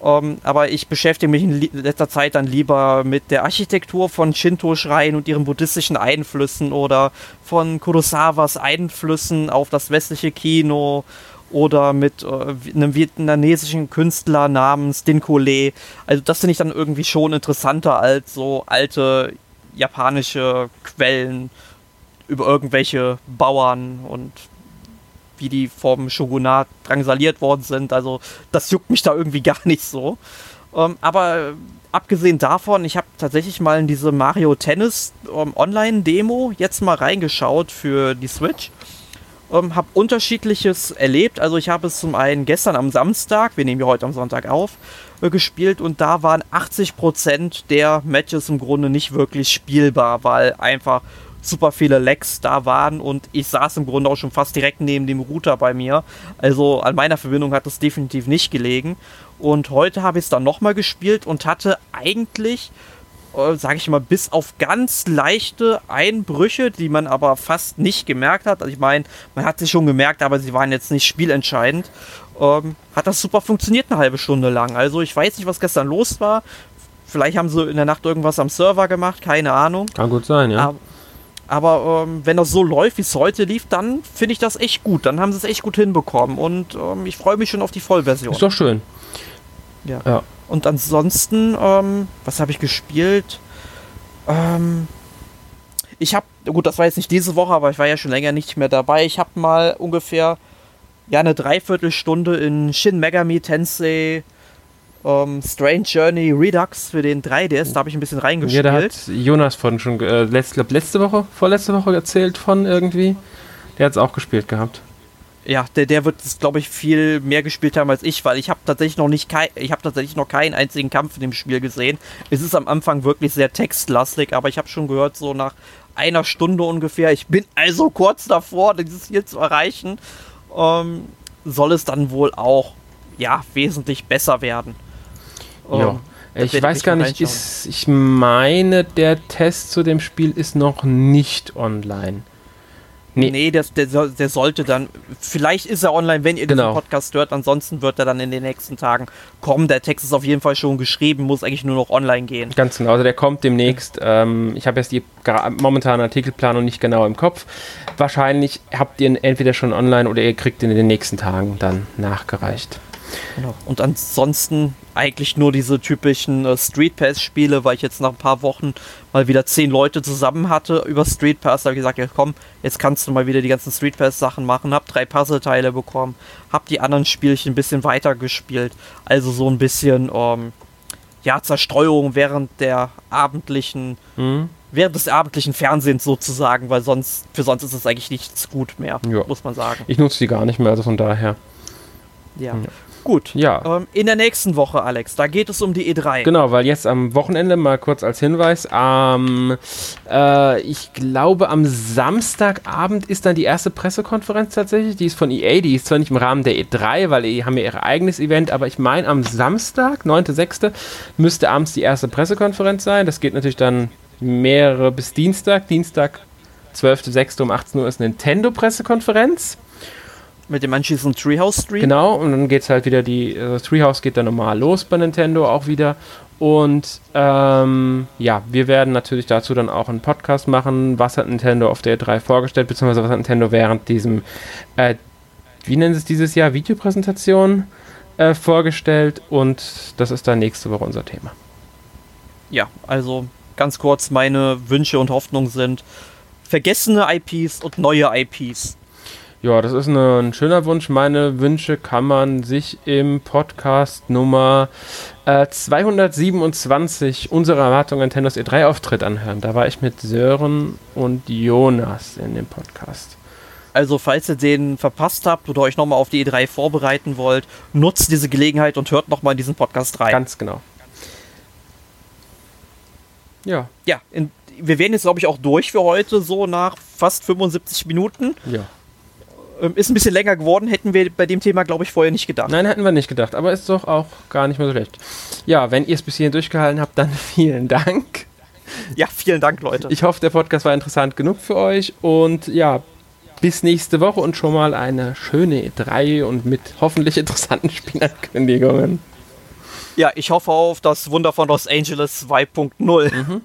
Ähm, aber ich beschäftige mich in letzter Zeit dann lieber mit der Architektur von Shinto-Schreien und ihren buddhistischen Einflüssen oder von Kurosawas Einflüssen auf das westliche Kino oder mit äh, einem vietnamesischen Künstler namens Dinko Le. Also das finde ich dann irgendwie schon interessanter als so alte japanische Quellen über irgendwelche Bauern und wie die vom Shogunat drangsaliert worden sind. Also das juckt mich da irgendwie [LAUGHS] gar nicht so. Ähm, aber abgesehen davon, ich habe tatsächlich mal in diese Mario Tennis ähm, Online-Demo jetzt mal reingeschaut für die Switch. Ähm, habe unterschiedliches erlebt. Also ich habe es zum einen gestern am Samstag, wir nehmen ja heute am Sonntag auf, äh, gespielt und da waren 80% der Matches im Grunde nicht wirklich spielbar, weil einfach super viele Lags da waren und ich saß im Grunde auch schon fast direkt neben dem Router bei mir. Also an meiner Verbindung hat es definitiv nicht gelegen. Und heute habe ich es dann nochmal gespielt und hatte eigentlich, äh, sage ich mal, bis auf ganz leichte Einbrüche, die man aber fast nicht gemerkt hat. Also ich meine, man hat sie schon gemerkt, aber sie waren jetzt nicht spielentscheidend. Ähm, hat das super funktioniert eine halbe Stunde lang. Also ich weiß nicht, was gestern los war. Vielleicht haben sie in der Nacht irgendwas am Server gemacht, keine Ahnung. Kann gut sein, ja. Aber, aber ähm, wenn das so läuft, wie es heute lief, dann finde ich das echt gut. Dann haben sie es echt gut hinbekommen. Und ähm, ich freue mich schon auf die Vollversion. Ist doch schön. Ja. ja. Und ansonsten, ähm, was habe ich gespielt? Ähm, ich habe, gut, das war jetzt nicht diese Woche, aber ich war ja schon länger nicht mehr dabei. Ich habe mal ungefähr ja eine Dreiviertelstunde in Shin Megami Tensei um, ähm, Strange Journey Redux für den 3DS, da habe ich ein bisschen reingespielt. Ja, da hat Jonas von schon, äh, letzt, glaub, letzte Woche, vorletzte Woche erzählt von irgendwie. Der hat es auch gespielt gehabt. Ja, der, der wird es, glaube ich, viel mehr gespielt haben als ich, weil ich habe tatsächlich noch nicht kein, ich habe tatsächlich noch keinen einzigen Kampf in dem Spiel gesehen. Es ist am Anfang wirklich sehr textlastig, aber ich habe schon gehört, so nach einer Stunde ungefähr, ich bin also kurz davor, dieses hier zu erreichen, ähm, soll es dann wohl auch ja wesentlich besser werden. Ja. Ähm, ich weiß gar nicht, ist, ich meine, der Test zu dem Spiel ist noch nicht online. Nee, nee der, der, der, sollte dann, vielleicht ist er online, wenn ihr genau. diesen Podcast hört, ansonsten wird er dann in den nächsten Tagen kommen. Der Text ist auf jeden Fall schon geschrieben, muss eigentlich nur noch online gehen. Ganz genau, also der kommt demnächst. Ähm, ich habe jetzt die momentane Artikelplanung nicht genau im Kopf. Wahrscheinlich habt ihr ihn entweder schon online oder ihr kriegt ihn in den nächsten Tagen dann nachgereicht. Genau. Und ansonsten eigentlich nur diese typischen äh, Street Pass-Spiele, weil ich jetzt nach ein paar Wochen mal wieder zehn Leute zusammen hatte über Street Pass. Da habe ich gesagt, ja komm, jetzt kannst du mal wieder die ganzen Street Pass-Sachen machen. Hab drei Puzzleteile bekommen, hab die anderen Spielchen ein bisschen weiter gespielt. Also so ein bisschen, ähm, ja, Zerstreuung während der abendlichen, mhm. während des abendlichen Fernsehens sozusagen, weil sonst, für sonst ist es eigentlich nichts gut mehr, ja. muss man sagen. Ich nutze die gar nicht mehr, also von daher. Ja. ja. Gut. Ja. Ähm, in der nächsten Woche, Alex, da geht es um die E3. Genau, weil jetzt am Wochenende, mal kurz als Hinweis, ähm, äh, ich glaube am Samstagabend ist dann die erste Pressekonferenz tatsächlich. Die ist von EA, die ist zwar nicht im Rahmen der E3, weil die haben ja ihr eigenes Event, aber ich meine am Samstag, 9.6., müsste abends die erste Pressekonferenz sein. Das geht natürlich dann mehrere bis Dienstag. Dienstag, 12.6. um 18 Uhr ist Nintendo-Pressekonferenz. Mit dem anschließenden Treehouse Stream. Genau, und dann geht es halt wieder, die also Treehouse geht dann normal los bei Nintendo auch wieder. Und ähm, ja, wir werden natürlich dazu dann auch einen Podcast machen. Was hat Nintendo auf der E3 vorgestellt, beziehungsweise was hat Nintendo während diesem, äh, wie nennen sie es dieses Jahr, Videopräsentation äh, vorgestellt. Und das ist dann nächste Woche unser Thema. Ja, also ganz kurz, meine Wünsche und Hoffnungen sind vergessene IPs und neue IPs. Ja, das ist eine, ein schöner Wunsch. Meine Wünsche kann man sich im Podcast Nummer äh, 227 unserer Erwartung Nintendos E3-Auftritt anhören. Da war ich mit Sören und Jonas in dem Podcast. Also, falls ihr den verpasst habt oder euch nochmal auf die E3 vorbereiten wollt, nutzt diese Gelegenheit und hört nochmal in diesen Podcast rein. Ganz genau. Ja. Ja, in, wir werden jetzt, glaube ich, auch durch für heute, so nach fast 75 Minuten. Ja. Ähm, ist ein bisschen länger geworden, hätten wir bei dem Thema, glaube ich, vorher nicht gedacht. Nein, hätten wir nicht gedacht, aber ist doch auch gar nicht mehr so schlecht. Ja, wenn ihr es bis hierhin durchgehalten habt, dann [LAUGHS] vielen Dank. Ja, vielen Dank, Leute. Ich hoffe, der Podcast war interessant genug für euch und ja, bis nächste Woche und schon mal eine schöne E3 und mit hoffentlich interessanten [LAUGHS] Spielankündigungen. Ja, ich hoffe auf das Wunder von Los Angeles 2.0. Mhm.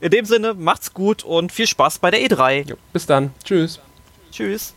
In dem Sinne, macht's gut und viel Spaß bei der E3. Jo, bis dann. Tschüss. Tschüss.